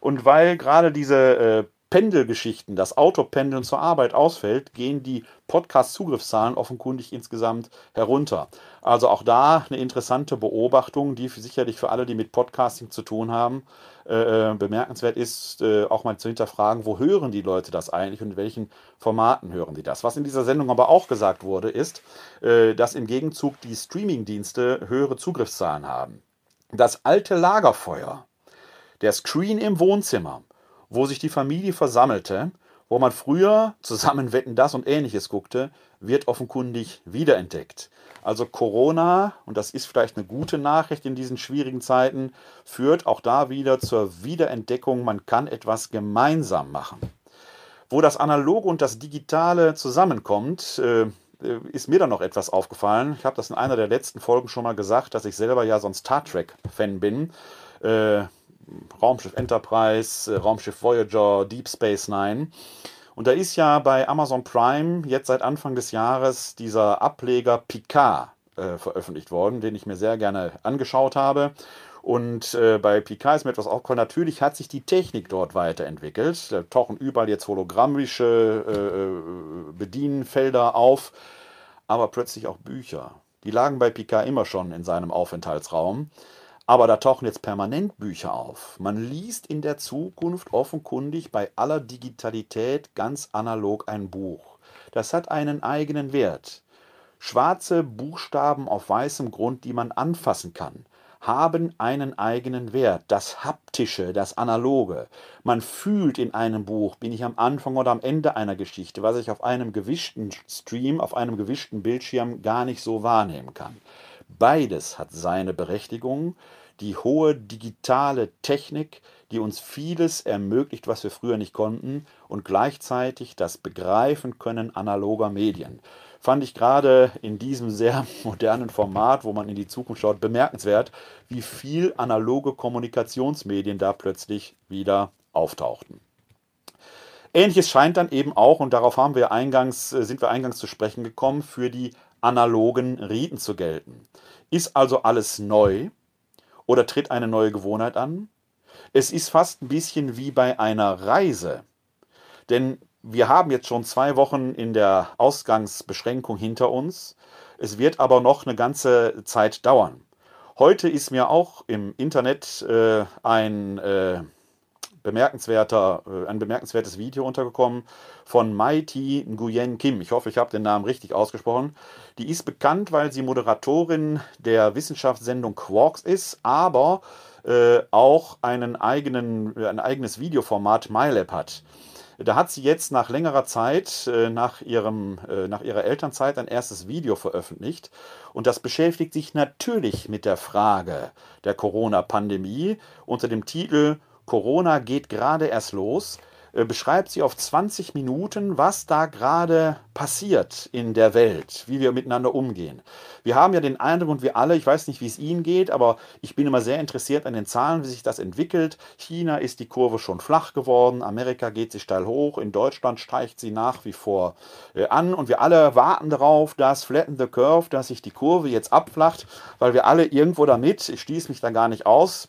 Und weil gerade diese Pendelgeschichten, das Autopendeln zur Arbeit ausfällt, gehen die Podcast-Zugriffszahlen offenkundig insgesamt herunter. Also auch da eine interessante Beobachtung, die sicherlich für alle, die mit Podcasting zu tun haben, äh, äh, bemerkenswert ist, äh, auch mal zu hinterfragen, wo hören die Leute das eigentlich und in welchen Formaten hören die das. Was in dieser Sendung aber auch gesagt wurde, ist, äh, dass im Gegenzug die Streaming-Dienste höhere Zugriffszahlen haben. Das alte Lagerfeuer, der Screen im Wohnzimmer, wo sich die Familie versammelte, wo man früher zusammen Wetten das und ähnliches guckte, wird offenkundig wiederentdeckt. Also Corona, und das ist vielleicht eine gute Nachricht in diesen schwierigen Zeiten, führt auch da wieder zur Wiederentdeckung, man kann etwas gemeinsam machen. Wo das Analoge und das Digitale zusammenkommt, äh, ist mir dann noch etwas aufgefallen. Ich habe das in einer der letzten Folgen schon mal gesagt, dass ich selber ja so ein Star Trek-Fan bin. Raumschiff Enterprise, äh, Raumschiff Voyager, Deep Space Nine. Und da ist ja bei Amazon Prime jetzt seit Anfang des Jahres dieser Ableger Picard äh, veröffentlicht worden, den ich mir sehr gerne angeschaut habe. Und äh, bei Picard ist mir etwas aufgefallen. Natürlich hat sich die Technik dort weiterentwickelt. Da tauchen überall jetzt hologrammische äh, äh Bedienfelder auf, aber plötzlich auch Bücher. Die lagen bei Picard immer schon in seinem Aufenthaltsraum. Aber da tauchen jetzt permanent Bücher auf. Man liest in der Zukunft offenkundig bei aller Digitalität ganz analog ein Buch. Das hat einen eigenen Wert. Schwarze Buchstaben auf weißem Grund, die man anfassen kann, haben einen eigenen Wert. Das Haptische, das Analoge. Man fühlt in einem Buch, bin ich am Anfang oder am Ende einer Geschichte, was ich auf einem gewischten Stream, auf einem gewischten Bildschirm gar nicht so wahrnehmen kann. Beides hat seine Berechtigung. Die hohe digitale Technik, die uns vieles ermöglicht, was wir früher nicht konnten, und gleichzeitig das Begreifen können analoger Medien. Fand ich gerade in diesem sehr [LAUGHS] modernen Format, wo man in die Zukunft schaut, bemerkenswert, wie viel analoge Kommunikationsmedien da plötzlich wieder auftauchten. Ähnliches scheint dann eben auch, und darauf haben wir eingangs, äh, sind wir eingangs zu sprechen gekommen, für die analogen Riten zu gelten. Ist also alles neu oder tritt eine neue Gewohnheit an? Es ist fast ein bisschen wie bei einer Reise. Denn wir haben jetzt schon zwei Wochen in der Ausgangsbeschränkung hinter uns. Es wird aber noch eine ganze Zeit dauern. Heute ist mir auch im Internet äh, ein äh, bemerkenswerter, äh, ein bemerkenswertes Video untergekommen von Maiti Nguyen Kim. Ich hoffe, ich habe den Namen richtig ausgesprochen. Die ist bekannt, weil sie Moderatorin der Wissenschaftssendung Quarks ist, aber äh, auch einen eigenen, ein eigenes Videoformat MyLab hat. Da hat sie jetzt nach längerer Zeit, äh, nach, ihrem, äh, nach ihrer Elternzeit, ein erstes Video veröffentlicht. Und das beschäftigt sich natürlich mit der Frage der Corona-Pandemie unter dem Titel Corona geht gerade erst los, äh, beschreibt sie auf 20 Minuten, was da gerade passiert in der Welt, wie wir miteinander umgehen. Wir haben ja den Eindruck, und wir alle, ich weiß nicht, wie es Ihnen geht, aber ich bin immer sehr interessiert an den Zahlen, wie sich das entwickelt. China ist die Kurve schon flach geworden, Amerika geht sie steil hoch, in Deutschland steigt sie nach wie vor äh, an und wir alle warten darauf, dass Flatten the Curve, dass sich die Kurve jetzt abflacht, weil wir alle irgendwo damit, ich schließe mich da gar nicht aus,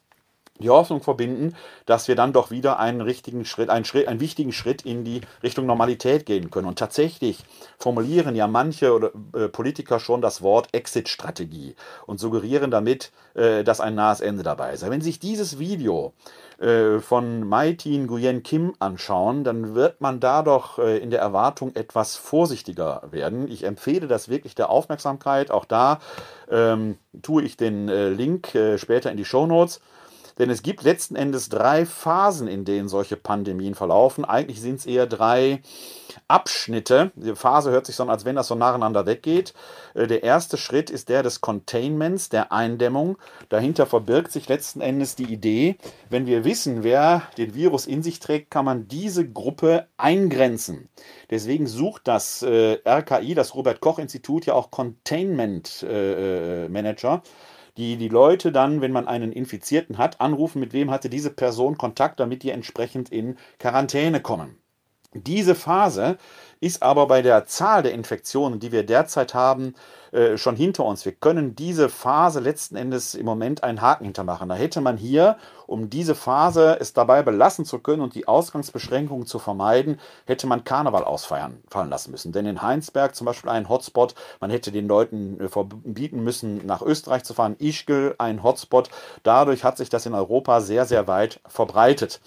die Hoffnung verbinden, dass wir dann doch wieder einen richtigen Schritt, einen Schritt, einen wichtigen Schritt in die Richtung Normalität gehen können. Und tatsächlich formulieren ja manche äh, Politiker schon das Wort Exit-Strategie und suggerieren damit, äh, dass ein nahes Ende dabei ist. Wenn Sie sich dieses Video äh, von Maitin Nguyen Kim anschauen, dann wird man da doch in der Erwartung etwas vorsichtiger werden. Ich empfehle das wirklich der Aufmerksamkeit. Auch da ähm, tue ich den Link später in die Show Notes. Denn es gibt letzten Endes drei Phasen, in denen solche Pandemien verlaufen. Eigentlich sind es eher drei Abschnitte. Die Phase hört sich so an, als wenn das so nacheinander weggeht. Äh, der erste Schritt ist der des Containments, der Eindämmung. Dahinter verbirgt sich letzten Endes die Idee, wenn wir wissen, wer den Virus in sich trägt, kann man diese Gruppe eingrenzen. Deswegen sucht das äh, RKI, das Robert Koch Institut, ja auch Containment äh, Manager die die Leute dann, wenn man einen Infizierten hat, anrufen, mit wem hatte diese Person Kontakt, damit die entsprechend in Quarantäne kommen. Diese Phase ist aber bei der Zahl der Infektionen, die wir derzeit haben, äh, schon hinter uns. Wir können diese Phase letzten Endes im Moment einen Haken hintermachen. Da hätte man hier, um diese Phase es dabei belassen zu können und die Ausgangsbeschränkungen zu vermeiden, hätte man Karneval ausfeiern fallen lassen müssen. Denn in Heinsberg zum Beispiel ein Hotspot, man hätte den Leuten äh, verbieten müssen, nach Österreich zu fahren. Ischgl ein Hotspot. Dadurch hat sich das in Europa sehr, sehr weit verbreitet.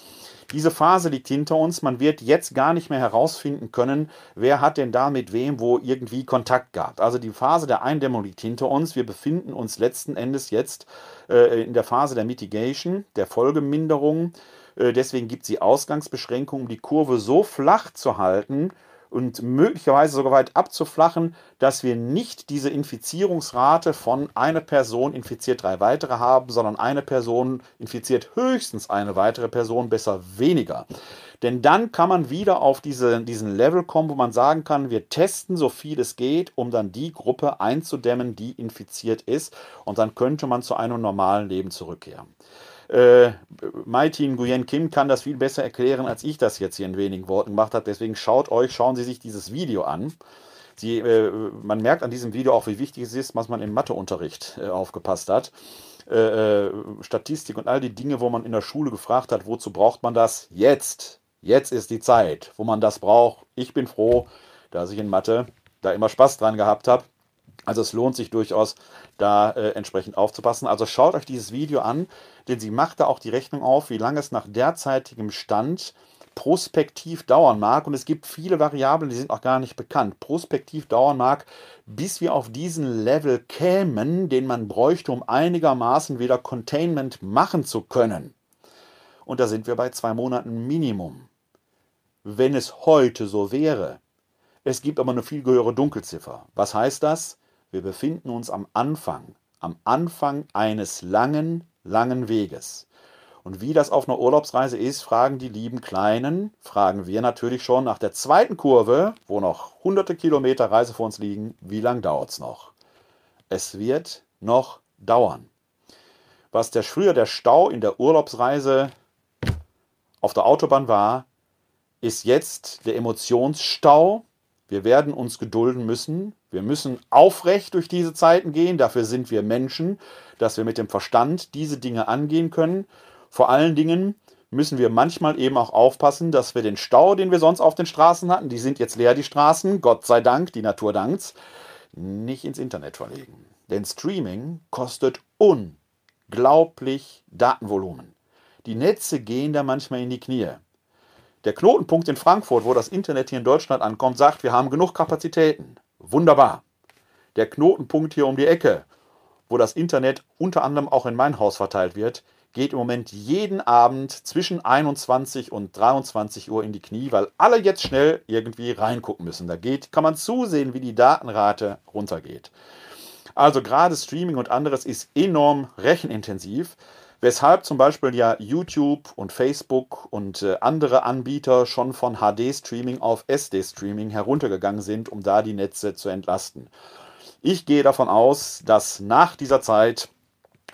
Diese Phase liegt hinter uns. Man wird jetzt gar nicht mehr herausfinden können, wer hat denn da mit wem wo irgendwie Kontakt gehabt. Also die Phase der Eindämmung liegt hinter uns. Wir befinden uns letzten Endes jetzt äh, in der Phase der Mitigation, der Folgeminderung. Äh, deswegen gibt es die Ausgangsbeschränkungen, um die Kurve so flach zu halten, und möglicherweise sogar weit abzuflachen, dass wir nicht diese Infizierungsrate von einer Person infiziert drei weitere haben, sondern eine Person infiziert höchstens eine weitere Person, besser weniger. Denn dann kann man wieder auf diese, diesen Level kommen, wo man sagen kann, wir testen so viel es geht, um dann die Gruppe einzudämmen, die infiziert ist. Und dann könnte man zu einem normalen Leben zurückkehren. Äh, Maitin Nguyen Kim kann das viel besser erklären, als ich das jetzt hier in wenigen Worten gemacht habe. Deswegen schaut euch, schauen Sie sich dieses Video an. Sie, äh, man merkt an diesem Video auch, wie wichtig es ist, was man im Matheunterricht äh, aufgepasst hat. Äh, äh, Statistik und all die Dinge, wo man in der Schule gefragt hat, wozu braucht man das? Jetzt. Jetzt ist die Zeit, wo man das braucht. Ich bin froh, dass ich in Mathe da immer Spaß dran gehabt habe. Also es lohnt sich durchaus, da äh, entsprechend aufzupassen. Also schaut euch dieses Video an, denn sie macht da auch die Rechnung auf, wie lange es nach derzeitigem Stand prospektiv dauern mag. Und es gibt viele Variablen, die sind auch gar nicht bekannt. Prospektiv dauern mag, bis wir auf diesen Level kämen, den man bräuchte, um einigermaßen wieder Containment machen zu können. Und da sind wir bei zwei Monaten Minimum. Wenn es heute so wäre. Es gibt aber eine viel höhere Dunkelziffer. Was heißt das? Wir befinden uns am Anfang, am Anfang eines langen, langen Weges. Und wie das auf einer Urlaubsreise ist, fragen die lieben Kleinen, fragen wir natürlich schon nach der zweiten Kurve, wo noch hunderte Kilometer Reise vor uns liegen, wie lange dauert es noch? Es wird noch dauern. Was der früher der Stau in der Urlaubsreise auf der Autobahn war, ist jetzt der Emotionsstau. Wir werden uns gedulden müssen. Wir müssen aufrecht durch diese Zeiten gehen. Dafür sind wir Menschen, dass wir mit dem Verstand diese Dinge angehen können. Vor allen Dingen müssen wir manchmal eben auch aufpassen, dass wir den Stau, den wir sonst auf den Straßen hatten, die sind jetzt leer, die Straßen, Gott sei Dank, die Natur dankt's, nicht ins Internet verlegen. Denn Streaming kostet unglaublich Datenvolumen. Die Netze gehen da manchmal in die Knie. Der Knotenpunkt in Frankfurt, wo das Internet hier in Deutschland ankommt, sagt, wir haben genug Kapazitäten. Wunderbar. Der Knotenpunkt hier um die Ecke, wo das Internet unter anderem auch in mein Haus verteilt wird, geht im Moment jeden Abend zwischen 21 und 23 Uhr in die Knie, weil alle jetzt schnell irgendwie reingucken müssen. Da geht, kann man zusehen, wie die Datenrate runtergeht. Also gerade Streaming und anderes ist enorm rechenintensiv, weshalb zum Beispiel ja YouTube und Facebook und äh, andere Anbieter schon von HD-Streaming auf SD-Streaming heruntergegangen sind, um da die Netze zu entlasten. Ich gehe davon aus, dass nach dieser Zeit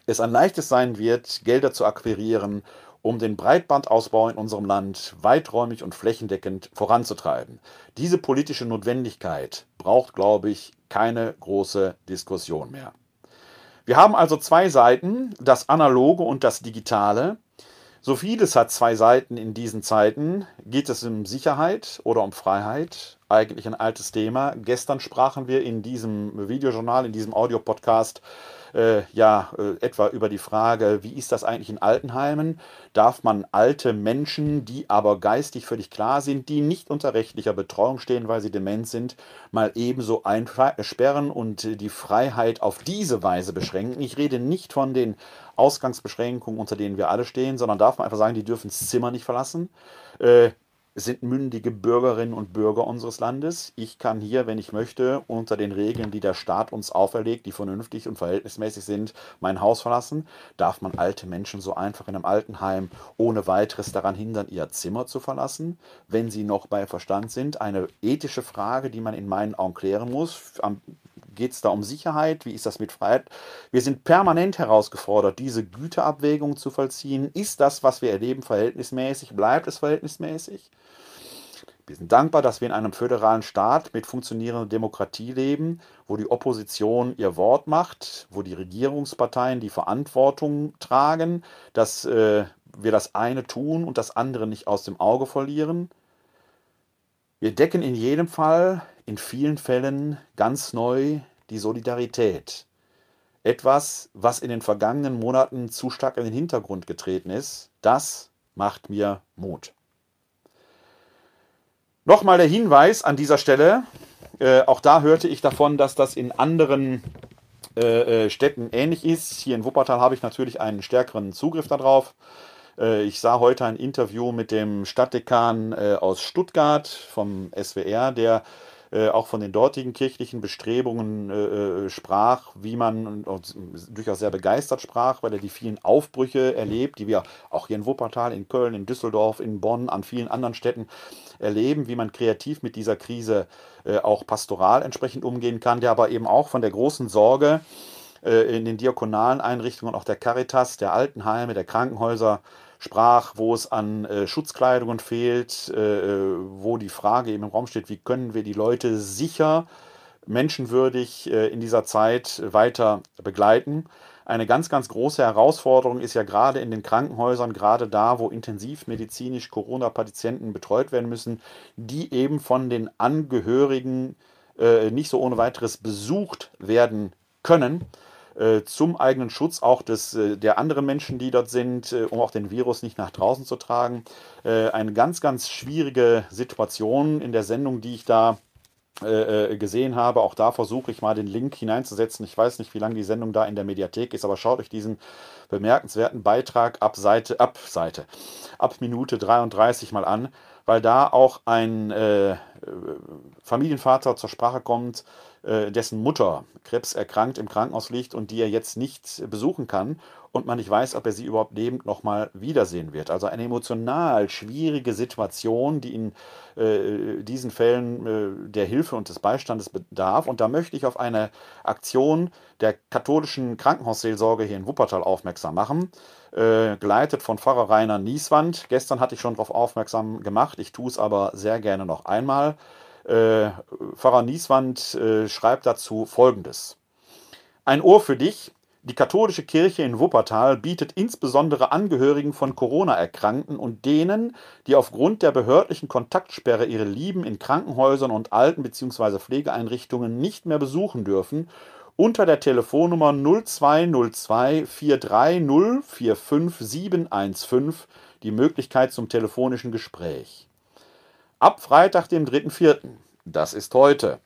es ein leichtes sein wird, Gelder zu akquirieren, um den Breitbandausbau in unserem Land weiträumig und flächendeckend voranzutreiben. Diese politische Notwendigkeit braucht, glaube ich, keine große Diskussion mehr. Wir haben also zwei Seiten, das Analoge und das Digitale. So vieles hat zwei Seiten in diesen Zeiten. Geht es um Sicherheit oder um Freiheit? Eigentlich ein altes Thema. Gestern sprachen wir in diesem Videojournal, in diesem Audiopodcast äh, ja äh, etwa über die Frage, wie ist das eigentlich in Altenheimen? Darf man alte Menschen, die aber geistig völlig klar sind, die nicht unter rechtlicher Betreuung stehen, weil sie dement sind, mal ebenso einsperren und die Freiheit auf diese Weise beschränken? Ich rede nicht von den Ausgangsbeschränkungen, unter denen wir alle stehen, sondern darf man einfach sagen, die dürfen das Zimmer nicht verlassen. Äh, sind mündige Bürgerinnen und Bürger unseres Landes. Ich kann hier, wenn ich möchte, unter den Regeln, die der Staat uns auferlegt, die vernünftig und verhältnismäßig sind, mein Haus verlassen. Darf man alte Menschen so einfach in einem Altenheim ohne weiteres daran hindern, ihr Zimmer zu verlassen, wenn sie noch bei Verstand sind? Eine ethische Frage, die man in meinen Augen klären muss. Geht es da um Sicherheit? Wie ist das mit Freiheit? Wir sind permanent herausgefordert, diese Güterabwägung zu vollziehen. Ist das, was wir erleben, verhältnismäßig? Bleibt es verhältnismäßig? Wir sind dankbar, dass wir in einem föderalen Staat mit funktionierender Demokratie leben, wo die Opposition ihr Wort macht, wo die Regierungsparteien die Verantwortung tragen, dass äh, wir das eine tun und das andere nicht aus dem Auge verlieren. Wir decken in jedem Fall, in vielen Fällen ganz neu die Solidarität. Etwas, was in den vergangenen Monaten zu stark in den Hintergrund getreten ist, das macht mir Mut. Nochmal der Hinweis an dieser Stelle. Äh, auch da hörte ich davon, dass das in anderen äh, äh, Städten ähnlich ist. Hier in Wuppertal habe ich natürlich einen stärkeren Zugriff darauf. Äh, ich sah heute ein Interview mit dem Stadtdekan äh, aus Stuttgart vom SWR, der äh, auch von den dortigen kirchlichen Bestrebungen äh, äh, sprach, wie man durchaus sehr begeistert sprach, weil er die vielen Aufbrüche erlebt, die wir auch hier in Wuppertal, in Köln, in Düsseldorf, in Bonn, an vielen anderen Städten erleben, wie man kreativ mit dieser Krise äh, auch pastoral entsprechend umgehen kann, der aber eben auch von der großen Sorge äh, in den diakonalen Einrichtungen, auch der Caritas, der Altenheime, der Krankenhäuser sprach, wo es an äh, Schutzkleidungen fehlt, äh, äh, wo die Frage eben im Raum steht, wie können wir die Leute sicher, menschenwürdig äh, in dieser Zeit weiter begleiten. Eine ganz, ganz große Herausforderung ist ja gerade in den Krankenhäusern, gerade da, wo intensivmedizinisch Corona-Patienten betreut werden müssen, die eben von den Angehörigen äh, nicht so ohne weiteres besucht werden können zum eigenen Schutz auch des, äh, der anderen Menschen, die dort sind, äh, um auch den Virus nicht nach draußen zu tragen. eine ganz, ganz schwierige Situation in der Sendung, die ich da gesehen habe. Auch da versuche ich mal den Link hineinzusetzen. Ich weiß nicht, wie lange die Sendung da in der Mediathek ist, aber schaut euch diesen bemerkenswerten Beitrag ab Seite, ab Seite, ab Minute 33 mal an, weil da auch ein äh, Familienvater zur Sprache kommt, äh, dessen Mutter krebserkrankt im Krankenhaus liegt und die er jetzt nicht besuchen kann und man nicht weiß, ob er sie überhaupt lebend nochmal wiedersehen wird. Also eine emotional schwierige Situation, die in äh, diesen Fällen äh, der Hilfe und des Beistandes bedarf. Und da möchte ich auf eine Aktion der katholischen Krankenhausseelsorge hier in Wuppertal aufmerksam machen, äh, geleitet von Pfarrer Rainer Nieswand. Gestern hatte ich schon darauf aufmerksam gemacht, ich tue es aber sehr gerne noch einmal. Äh, Pfarrer Nieswand äh, schreibt dazu Folgendes. Ein Ohr für dich, die katholische Kirche in Wuppertal bietet insbesondere Angehörigen von Corona-Erkrankten und denen, die aufgrund der behördlichen Kontaktsperre ihre Lieben in Krankenhäusern und Alten- bzw. Pflegeeinrichtungen nicht mehr besuchen dürfen, unter der Telefonnummer 0202 430 45715 die Möglichkeit zum telefonischen Gespräch. Ab Freitag, dem 3.4., das ist heute,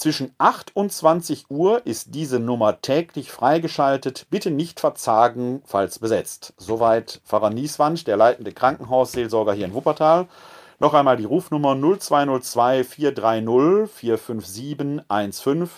zwischen 8 und 20 Uhr ist diese Nummer täglich freigeschaltet. Bitte nicht verzagen, falls besetzt. Soweit Pfarrer Nieswand, der leitende Krankenhausseelsorger hier in Wuppertal. Noch einmal die Rufnummer 0202 430 45715.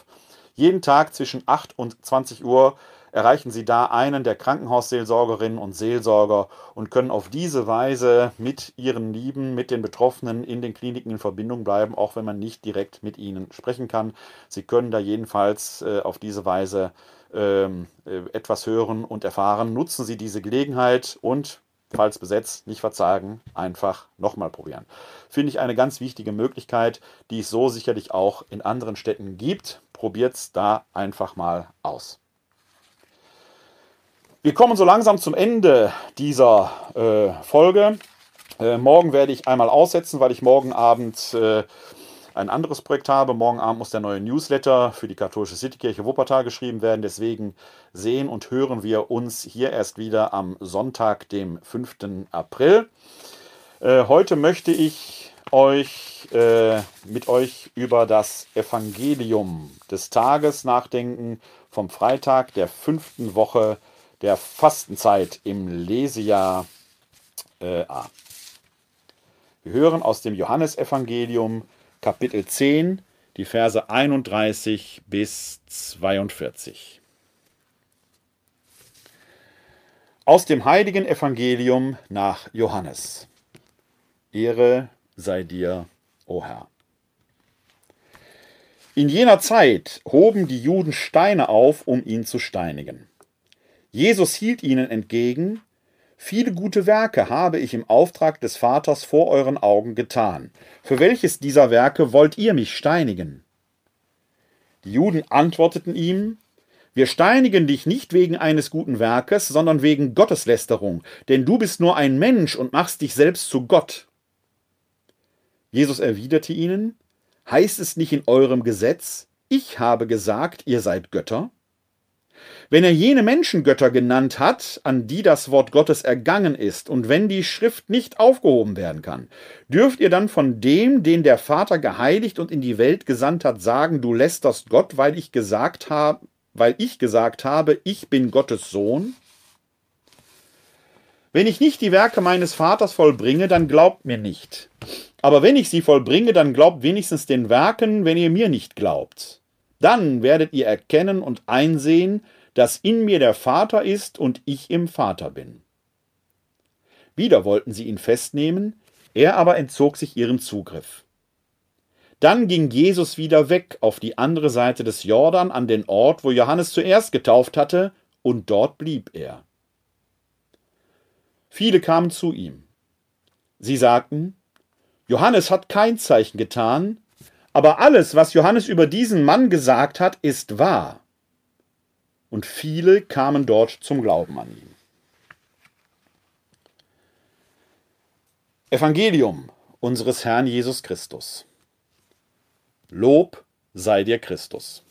Jeden Tag zwischen 8 und 20 Uhr erreichen Sie da einen der Krankenhausseelsorgerinnen und Seelsorger und können auf diese Weise mit Ihren Lieben, mit den Betroffenen in den Kliniken in Verbindung bleiben, auch wenn man nicht direkt mit ihnen sprechen kann. Sie können da jedenfalls äh, auf diese Weise ähm, äh, etwas hören und erfahren. Nutzen Sie diese Gelegenheit und falls besetzt, nicht verzagen, einfach nochmal probieren. Finde ich eine ganz wichtige Möglichkeit, die es so sicherlich auch in anderen Städten gibt. Probiert es da einfach mal aus. Wir kommen so langsam zum Ende dieser äh, Folge. Äh, morgen werde ich einmal aussetzen, weil ich morgen Abend äh, ein anderes Projekt habe. Morgen Abend muss der neue Newsletter für die katholische Citykirche Wuppertal geschrieben werden. Deswegen sehen und hören wir uns hier erst wieder am Sonntag, dem 5. April. Äh, heute möchte ich euch äh, mit euch über das Evangelium des Tages nachdenken vom Freitag der fünften Woche der Fastenzeit im Lesejahr äh, A. Wir hören aus dem Johannesevangelium Kapitel 10 die Verse 31 bis 42. Aus dem heiligen Evangelium nach Johannes. Ehre sei dir, o Herr. In jener Zeit hoben die Juden Steine auf, um ihn zu steinigen. Jesus hielt ihnen entgegen, Viele gute Werke habe ich im Auftrag des Vaters vor euren Augen getan. Für welches dieser Werke wollt ihr mich steinigen? Die Juden antworteten ihm, wir steinigen dich nicht wegen eines guten Werkes, sondern wegen Gotteslästerung, denn du bist nur ein Mensch und machst dich selbst zu Gott. Jesus erwiderte ihnen, heißt es nicht in eurem Gesetz, ich habe gesagt, ihr seid Götter? Wenn er jene Menschengötter genannt hat, an die das Wort Gottes ergangen ist, und wenn die Schrift nicht aufgehoben werden kann, dürft ihr dann von dem, den der Vater geheiligt und in die Welt gesandt hat, sagen, du lästerst Gott, weil ich gesagt habe, weil ich gesagt habe, ich bin Gottes Sohn? Wenn ich nicht die Werke meines Vaters vollbringe, dann glaubt mir nicht. Aber wenn ich sie vollbringe, dann glaubt wenigstens den Werken, wenn ihr mir nicht glaubt. Dann werdet ihr erkennen und einsehen, dass in mir der Vater ist und ich im Vater bin. Wieder wollten sie ihn festnehmen, er aber entzog sich ihrem Zugriff. Dann ging Jesus wieder weg auf die andere Seite des Jordan an den Ort, wo Johannes zuerst getauft hatte, und dort blieb er. Viele kamen zu ihm. Sie sagten, Johannes hat kein Zeichen getan, aber alles, was Johannes über diesen Mann gesagt hat, ist wahr. Und viele kamen dort zum Glauben an ihn. Evangelium unseres Herrn Jesus Christus. Lob sei dir Christus.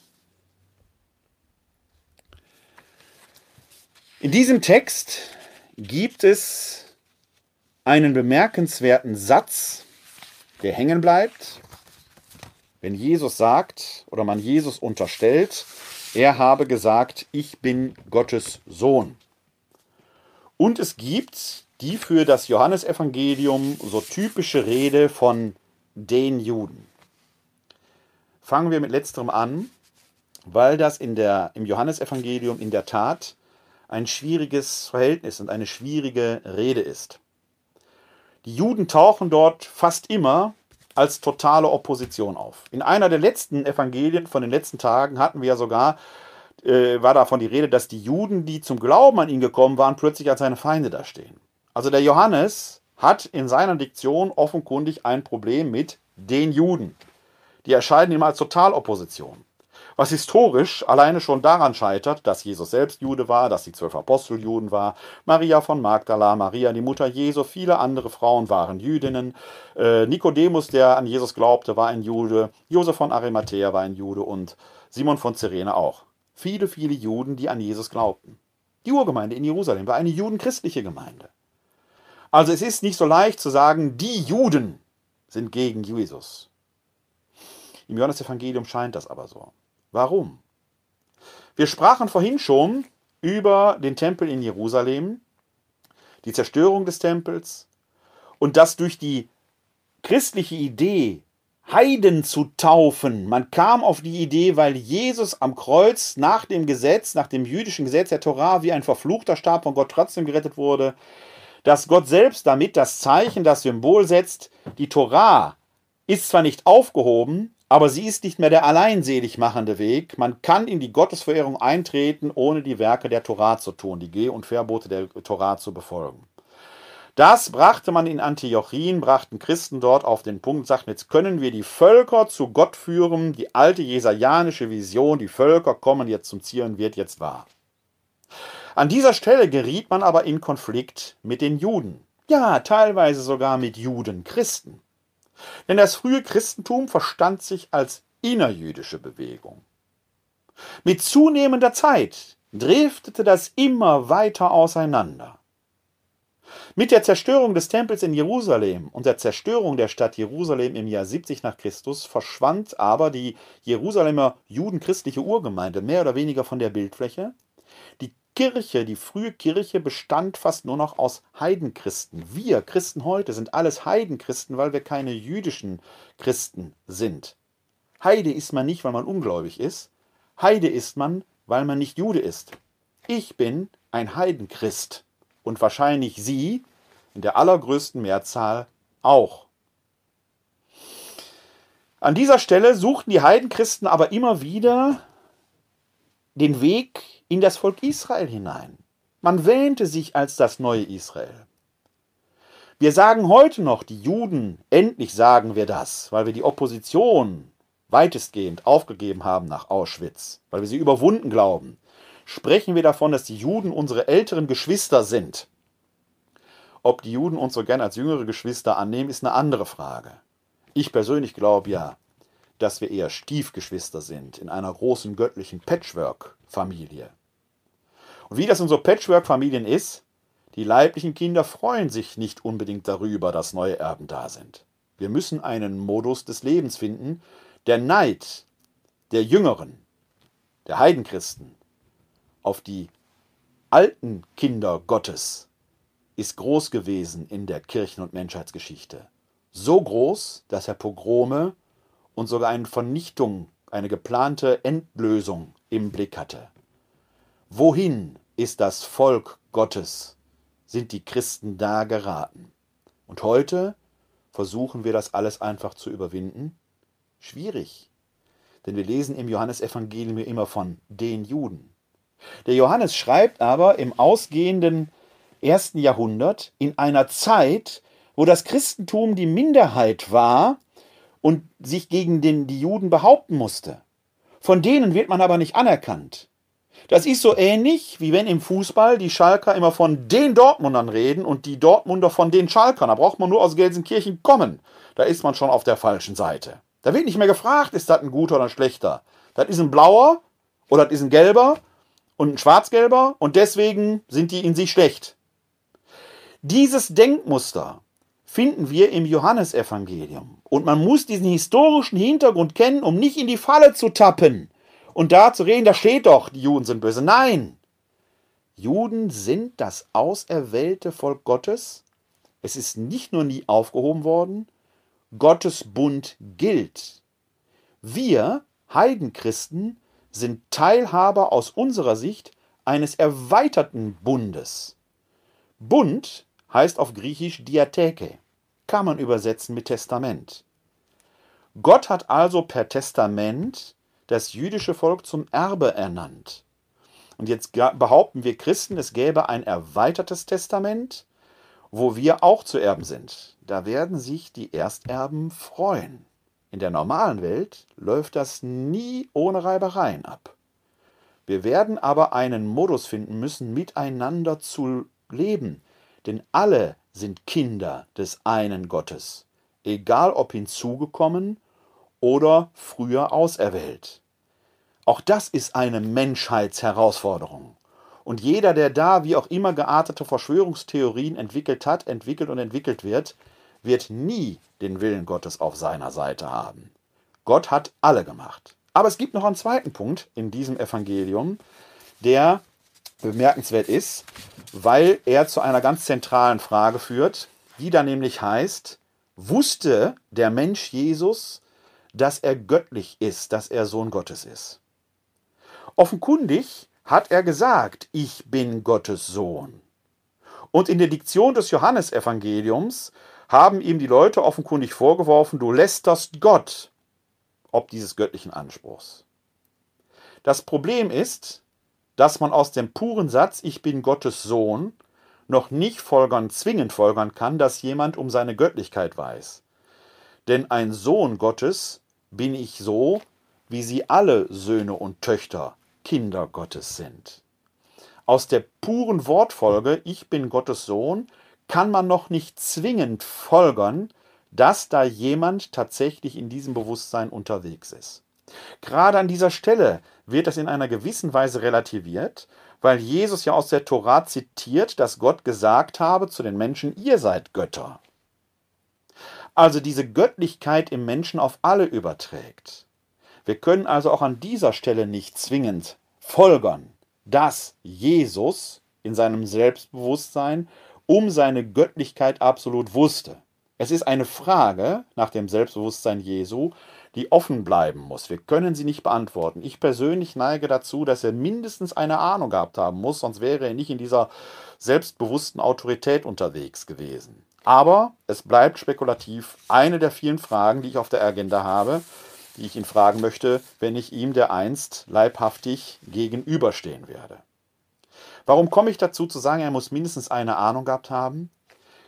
In diesem Text gibt es einen bemerkenswerten Satz, der hängen bleibt wenn Jesus sagt oder man Jesus unterstellt, er habe gesagt, ich bin Gottes Sohn. Und es gibt die für das Johannesevangelium so typische Rede von den Juden. fangen wir mit letzterem an, weil das in der, im Johannesevangelium in der Tat ein schwieriges Verhältnis und eine schwierige Rede ist. Die Juden tauchen dort fast immer als totale Opposition auf. In einer der letzten Evangelien von den letzten Tagen hatten wir ja sogar, äh, war davon die Rede, dass die Juden, die zum Glauben an ihn gekommen waren, plötzlich als seine Feinde dastehen. Also der Johannes hat in seiner Diktion offenkundig ein Problem mit den Juden. Die erscheinen ihm als Totalopposition. Was historisch alleine schon daran scheitert, dass Jesus selbst Jude war, dass die zwölf Apostel Juden war, Maria von Magdala, Maria, die Mutter Jesu, viele andere Frauen waren Jüdinnen, äh, Nikodemus, der an Jesus glaubte, war ein Jude, Josef von Arimathea war ein Jude und Simon von Cyrene auch. Viele, viele Juden, die an Jesus glaubten. Die Urgemeinde in Jerusalem war eine judenchristliche Gemeinde. Also es ist nicht so leicht zu sagen, die Juden sind gegen Jesus. Im Johannesevangelium scheint das aber so. Warum? Wir sprachen vorhin schon über den Tempel in Jerusalem, die Zerstörung des Tempels und dass durch die christliche Idee, Heiden zu taufen, man kam auf die Idee, weil Jesus am Kreuz nach dem Gesetz, nach dem jüdischen Gesetz der Torah wie ein verfluchter Stab von Gott trotzdem gerettet wurde, dass Gott selbst damit das Zeichen, das Symbol setzt, die Torah ist zwar nicht aufgehoben, aber sie ist nicht mehr der alleinselig machende Weg. Man kann in die Gottesverehrung eintreten, ohne die Werke der Torah zu tun, die Geh- und Verbote der Torah zu befolgen. Das brachte man in Antiochien, brachten Christen dort auf den Punkt, sagten, jetzt können wir die Völker zu Gott führen, die alte jesajanische Vision, die Völker kommen jetzt zum Ziel wird jetzt wahr. An dieser Stelle geriet man aber in Konflikt mit den Juden. Ja, teilweise sogar mit Juden, Christen. Denn das frühe Christentum verstand sich als innerjüdische Bewegung. Mit zunehmender Zeit driftete das immer weiter auseinander. Mit der Zerstörung des Tempels in Jerusalem und der Zerstörung der Stadt Jerusalem im Jahr 70 nach Christus verschwand aber die Jerusalemer judenchristliche Urgemeinde mehr oder weniger von der Bildfläche. Kirche, die frühe Kirche bestand fast nur noch aus Heidenchristen. Wir Christen heute sind alles Heidenchristen, weil wir keine jüdischen Christen sind. Heide ist man nicht, weil man ungläubig ist. Heide ist man, weil man nicht Jude ist. Ich bin ein Heidenchrist und wahrscheinlich Sie in der allergrößten Mehrzahl auch. An dieser Stelle suchten die Heidenchristen aber immer wieder den Weg in das Volk Israel hinein. Man wähnte sich als das neue Israel. Wir sagen heute noch, die Juden, endlich sagen wir das, weil wir die Opposition weitestgehend aufgegeben haben nach Auschwitz, weil wir sie überwunden glauben, sprechen wir davon, dass die Juden unsere älteren Geschwister sind. Ob die Juden uns so gern als jüngere Geschwister annehmen, ist eine andere Frage. Ich persönlich glaube ja, dass wir eher Stiefgeschwister sind in einer großen göttlichen Patchwork-Familie. Und wie das in so Patchwork-Familien ist, die leiblichen Kinder freuen sich nicht unbedingt darüber, dass neue Erben da sind. Wir müssen einen Modus des Lebens finden. Der Neid der Jüngeren, der Heidenchristen, auf die alten Kinder Gottes ist groß gewesen in der Kirchen- und Menschheitsgeschichte. So groß, dass er Pogrome und sogar eine Vernichtung, eine geplante Endlösung im Blick hatte. Wohin ist das Volk Gottes, sind die Christen da geraten. Und heute versuchen wir das alles einfach zu überwinden? Schwierig. Denn wir lesen im Johannesevangelium immer von den Juden. Der Johannes schreibt aber im ausgehenden ersten Jahrhundert in einer Zeit, wo das Christentum die Minderheit war und sich gegen den, die Juden behaupten musste. Von denen wird man aber nicht anerkannt. Das ist so ähnlich, wie wenn im Fußball die Schalker immer von den Dortmundern reden und die Dortmunder von den Schalkern. Da braucht man nur aus Gelsenkirchen kommen. Da ist man schon auf der falschen Seite. Da wird nicht mehr gefragt, ist das ein guter oder ein schlechter. Das ist ein blauer oder das ist ein gelber und ein schwarzgelber und deswegen sind die in sich schlecht. Dieses Denkmuster finden wir im Johannesevangelium. Und man muss diesen historischen Hintergrund kennen, um nicht in die Falle zu tappen und da zu reden, da steht doch, die Juden sind böse. Nein, Juden sind das auserwählte Volk Gottes. Es ist nicht nur nie aufgehoben worden, Gottes Bund gilt. Wir, Heidenchristen, sind Teilhaber aus unserer Sicht eines erweiterten Bundes. Bund heißt auf Griechisch Diatheke, kann man übersetzen mit Testament. Gott hat also per Testament das jüdische Volk zum Erbe ernannt. Und jetzt behaupten wir Christen, es gäbe ein erweitertes Testament, wo wir auch zu Erben sind. Da werden sich die Ersterben freuen. In der normalen Welt läuft das nie ohne Reibereien ab. Wir werden aber einen Modus finden müssen, miteinander zu leben, denn alle sind Kinder des einen Gottes, egal ob hinzugekommen oder früher auserwählt. Auch das ist eine Menschheitsherausforderung. Und jeder, der da wie auch immer geartete Verschwörungstheorien entwickelt hat, entwickelt und entwickelt wird, wird nie den Willen Gottes auf seiner Seite haben. Gott hat alle gemacht. Aber es gibt noch einen zweiten Punkt in diesem Evangelium, der bemerkenswert ist, weil er zu einer ganz zentralen Frage führt, die da nämlich heißt, wusste der Mensch Jesus, dass er göttlich ist, dass er Sohn Gottes ist? Offenkundig hat er gesagt, ich bin Gottes Sohn. Und in der Diktion des Johannesevangeliums haben ihm die Leute offenkundig vorgeworfen, du lästerst Gott, ob dieses göttlichen Anspruchs. Das Problem ist, dass man aus dem puren Satz, ich bin Gottes Sohn, noch nicht folgern, zwingend folgern kann, dass jemand um seine Göttlichkeit weiß. Denn ein Sohn Gottes bin ich so, wie sie alle Söhne und Töchter, Kinder Gottes sind. Aus der puren Wortfolge, ich bin Gottes Sohn, kann man noch nicht zwingend folgern, dass da jemand tatsächlich in diesem Bewusstsein unterwegs ist. Gerade an dieser Stelle wird das in einer gewissen Weise relativiert, weil Jesus ja aus der Tora zitiert, dass Gott gesagt habe zu den Menschen, ihr seid Götter. Also diese Göttlichkeit im Menschen auf alle überträgt. Wir können also auch an dieser Stelle nicht zwingend folgern, dass Jesus in seinem Selbstbewusstsein um seine Göttlichkeit absolut wusste. Es ist eine Frage nach dem Selbstbewusstsein Jesu, die offen bleiben muss. Wir können sie nicht beantworten. Ich persönlich neige dazu, dass er mindestens eine Ahnung gehabt haben muss, sonst wäre er nicht in dieser selbstbewussten Autorität unterwegs gewesen. Aber es bleibt spekulativ eine der vielen Fragen, die ich auf der Agenda habe, die ich ihn fragen möchte, wenn ich ihm dereinst leibhaftig gegenüberstehen werde. Warum komme ich dazu zu sagen, er muss mindestens eine Ahnung gehabt haben?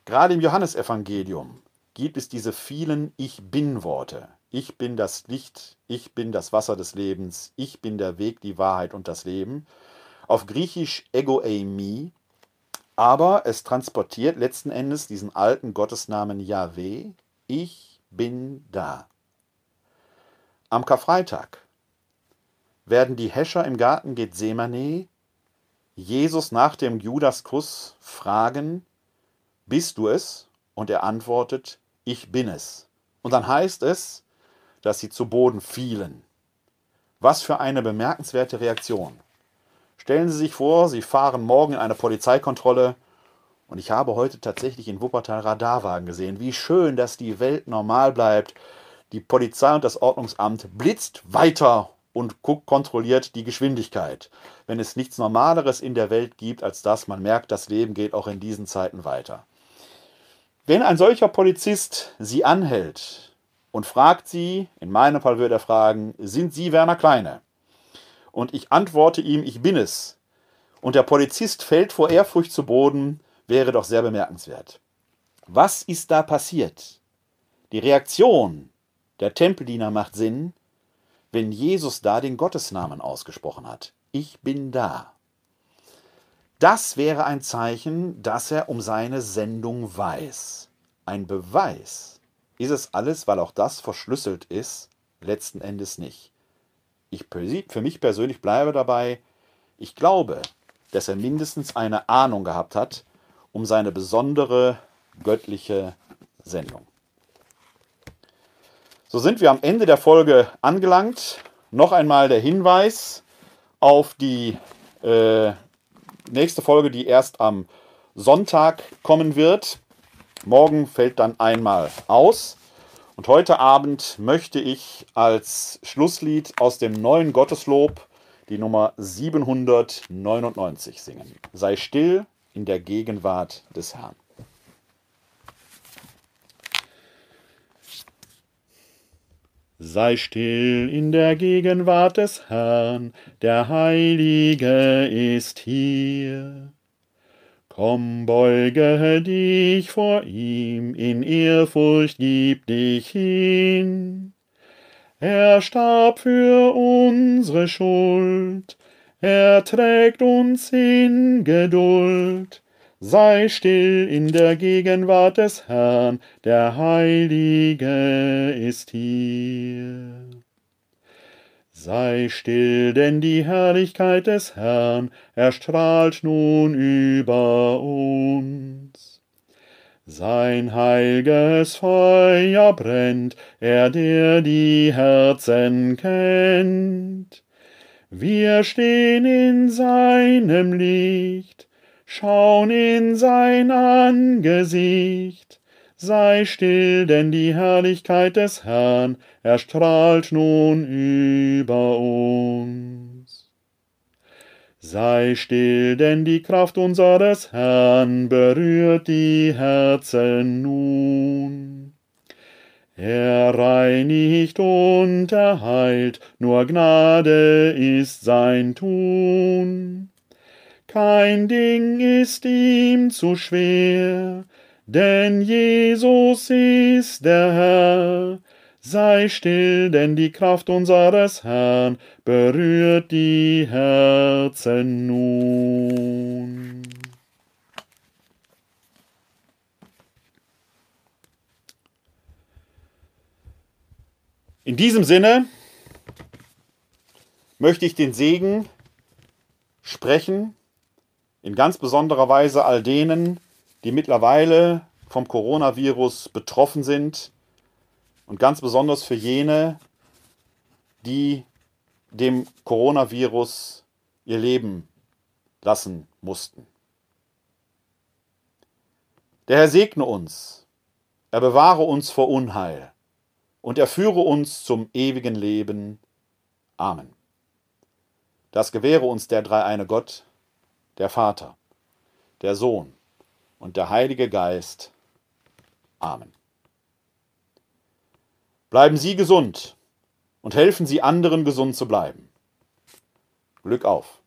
Gerade im Johannesevangelium gibt es diese vielen Ich bin-Worte. Ich bin das Licht, ich bin das Wasser des Lebens, ich bin der Weg, die Wahrheit und das Leben. Auf Griechisch ego eimi, aber es transportiert letzten Endes diesen alten Gottesnamen Yahweh, ich bin da. Am Karfreitag werden die Häscher im Garten Gethsemane Jesus nach dem Judaskuss fragen, bist du es? Und er antwortet, ich bin es. Und dann heißt es, dass sie zu Boden fielen. Was für eine bemerkenswerte Reaktion. Stellen Sie sich vor, Sie fahren morgen in eine Polizeikontrolle und ich habe heute tatsächlich in Wuppertal Radarwagen gesehen. Wie schön, dass die Welt normal bleibt. Die Polizei und das Ordnungsamt blitzt weiter und kontrolliert die Geschwindigkeit. Wenn es nichts Normaleres in der Welt gibt, als das, man merkt, das Leben geht auch in diesen Zeiten weiter. Wenn ein solcher Polizist Sie anhält und fragt Sie, in meinem Fall würde er fragen, sind Sie Werner Kleine? Und ich antworte ihm, ich bin es. Und der Polizist fällt vor Ehrfurcht zu Boden, wäre doch sehr bemerkenswert. Was ist da passiert? Die Reaktion der Tempeldiener macht Sinn, wenn Jesus da den Gottesnamen ausgesprochen hat. Ich bin da. Das wäre ein Zeichen, dass er um seine Sendung weiß. Ein Beweis ist es alles, weil auch das verschlüsselt ist, letzten Endes nicht. Ich für mich persönlich bleibe dabei, ich glaube, dass er mindestens eine Ahnung gehabt hat um seine besondere göttliche Sendung. So sind wir am Ende der Folge angelangt. Noch einmal der Hinweis auf die äh, nächste Folge, die erst am Sonntag kommen wird. Morgen fällt dann einmal aus. Und heute Abend möchte ich als Schlusslied aus dem neuen Gotteslob die Nummer 799 singen. Sei still in der Gegenwart des Herrn. Sei still in der Gegenwart des Herrn, der Heilige ist hier. Komm, beuge dich vor ihm, in Ehrfurcht gib dich hin. Er starb für unsere Schuld, er trägt uns in Geduld. Sei still in der Gegenwart des Herrn, der Heilige ist hier. Sei still, denn die Herrlichkeit des Herrn erstrahlt nun über uns. Sein heilges Feuer brennt, er der die Herzen kennt. Wir stehen in seinem Licht, schauen in sein Angesicht. Sei still, denn die Herrlichkeit des Herrn erstrahlt nun über uns. Sei still, denn die Kraft unseres Herrn berührt die Herzen nun. Er reinigt und erheilt, nur Gnade ist sein Tun. Kein Ding ist ihm zu schwer, denn Jesus ist der Herr. Sei still, denn die Kraft unseres Herrn berührt die Herzen nun. In diesem Sinne möchte ich den Segen sprechen, in ganz besonderer Weise all denen, die mittlerweile vom Coronavirus betroffen sind und ganz besonders für jene, die dem Coronavirus ihr Leben lassen mussten. Der Herr segne uns, er bewahre uns vor Unheil und er führe uns zum ewigen Leben. Amen. Das gewähre uns der dreieine Gott, der Vater, der Sohn und der Heilige Geist. Amen. Bleiben Sie gesund und helfen Sie anderen gesund zu bleiben. Glück auf.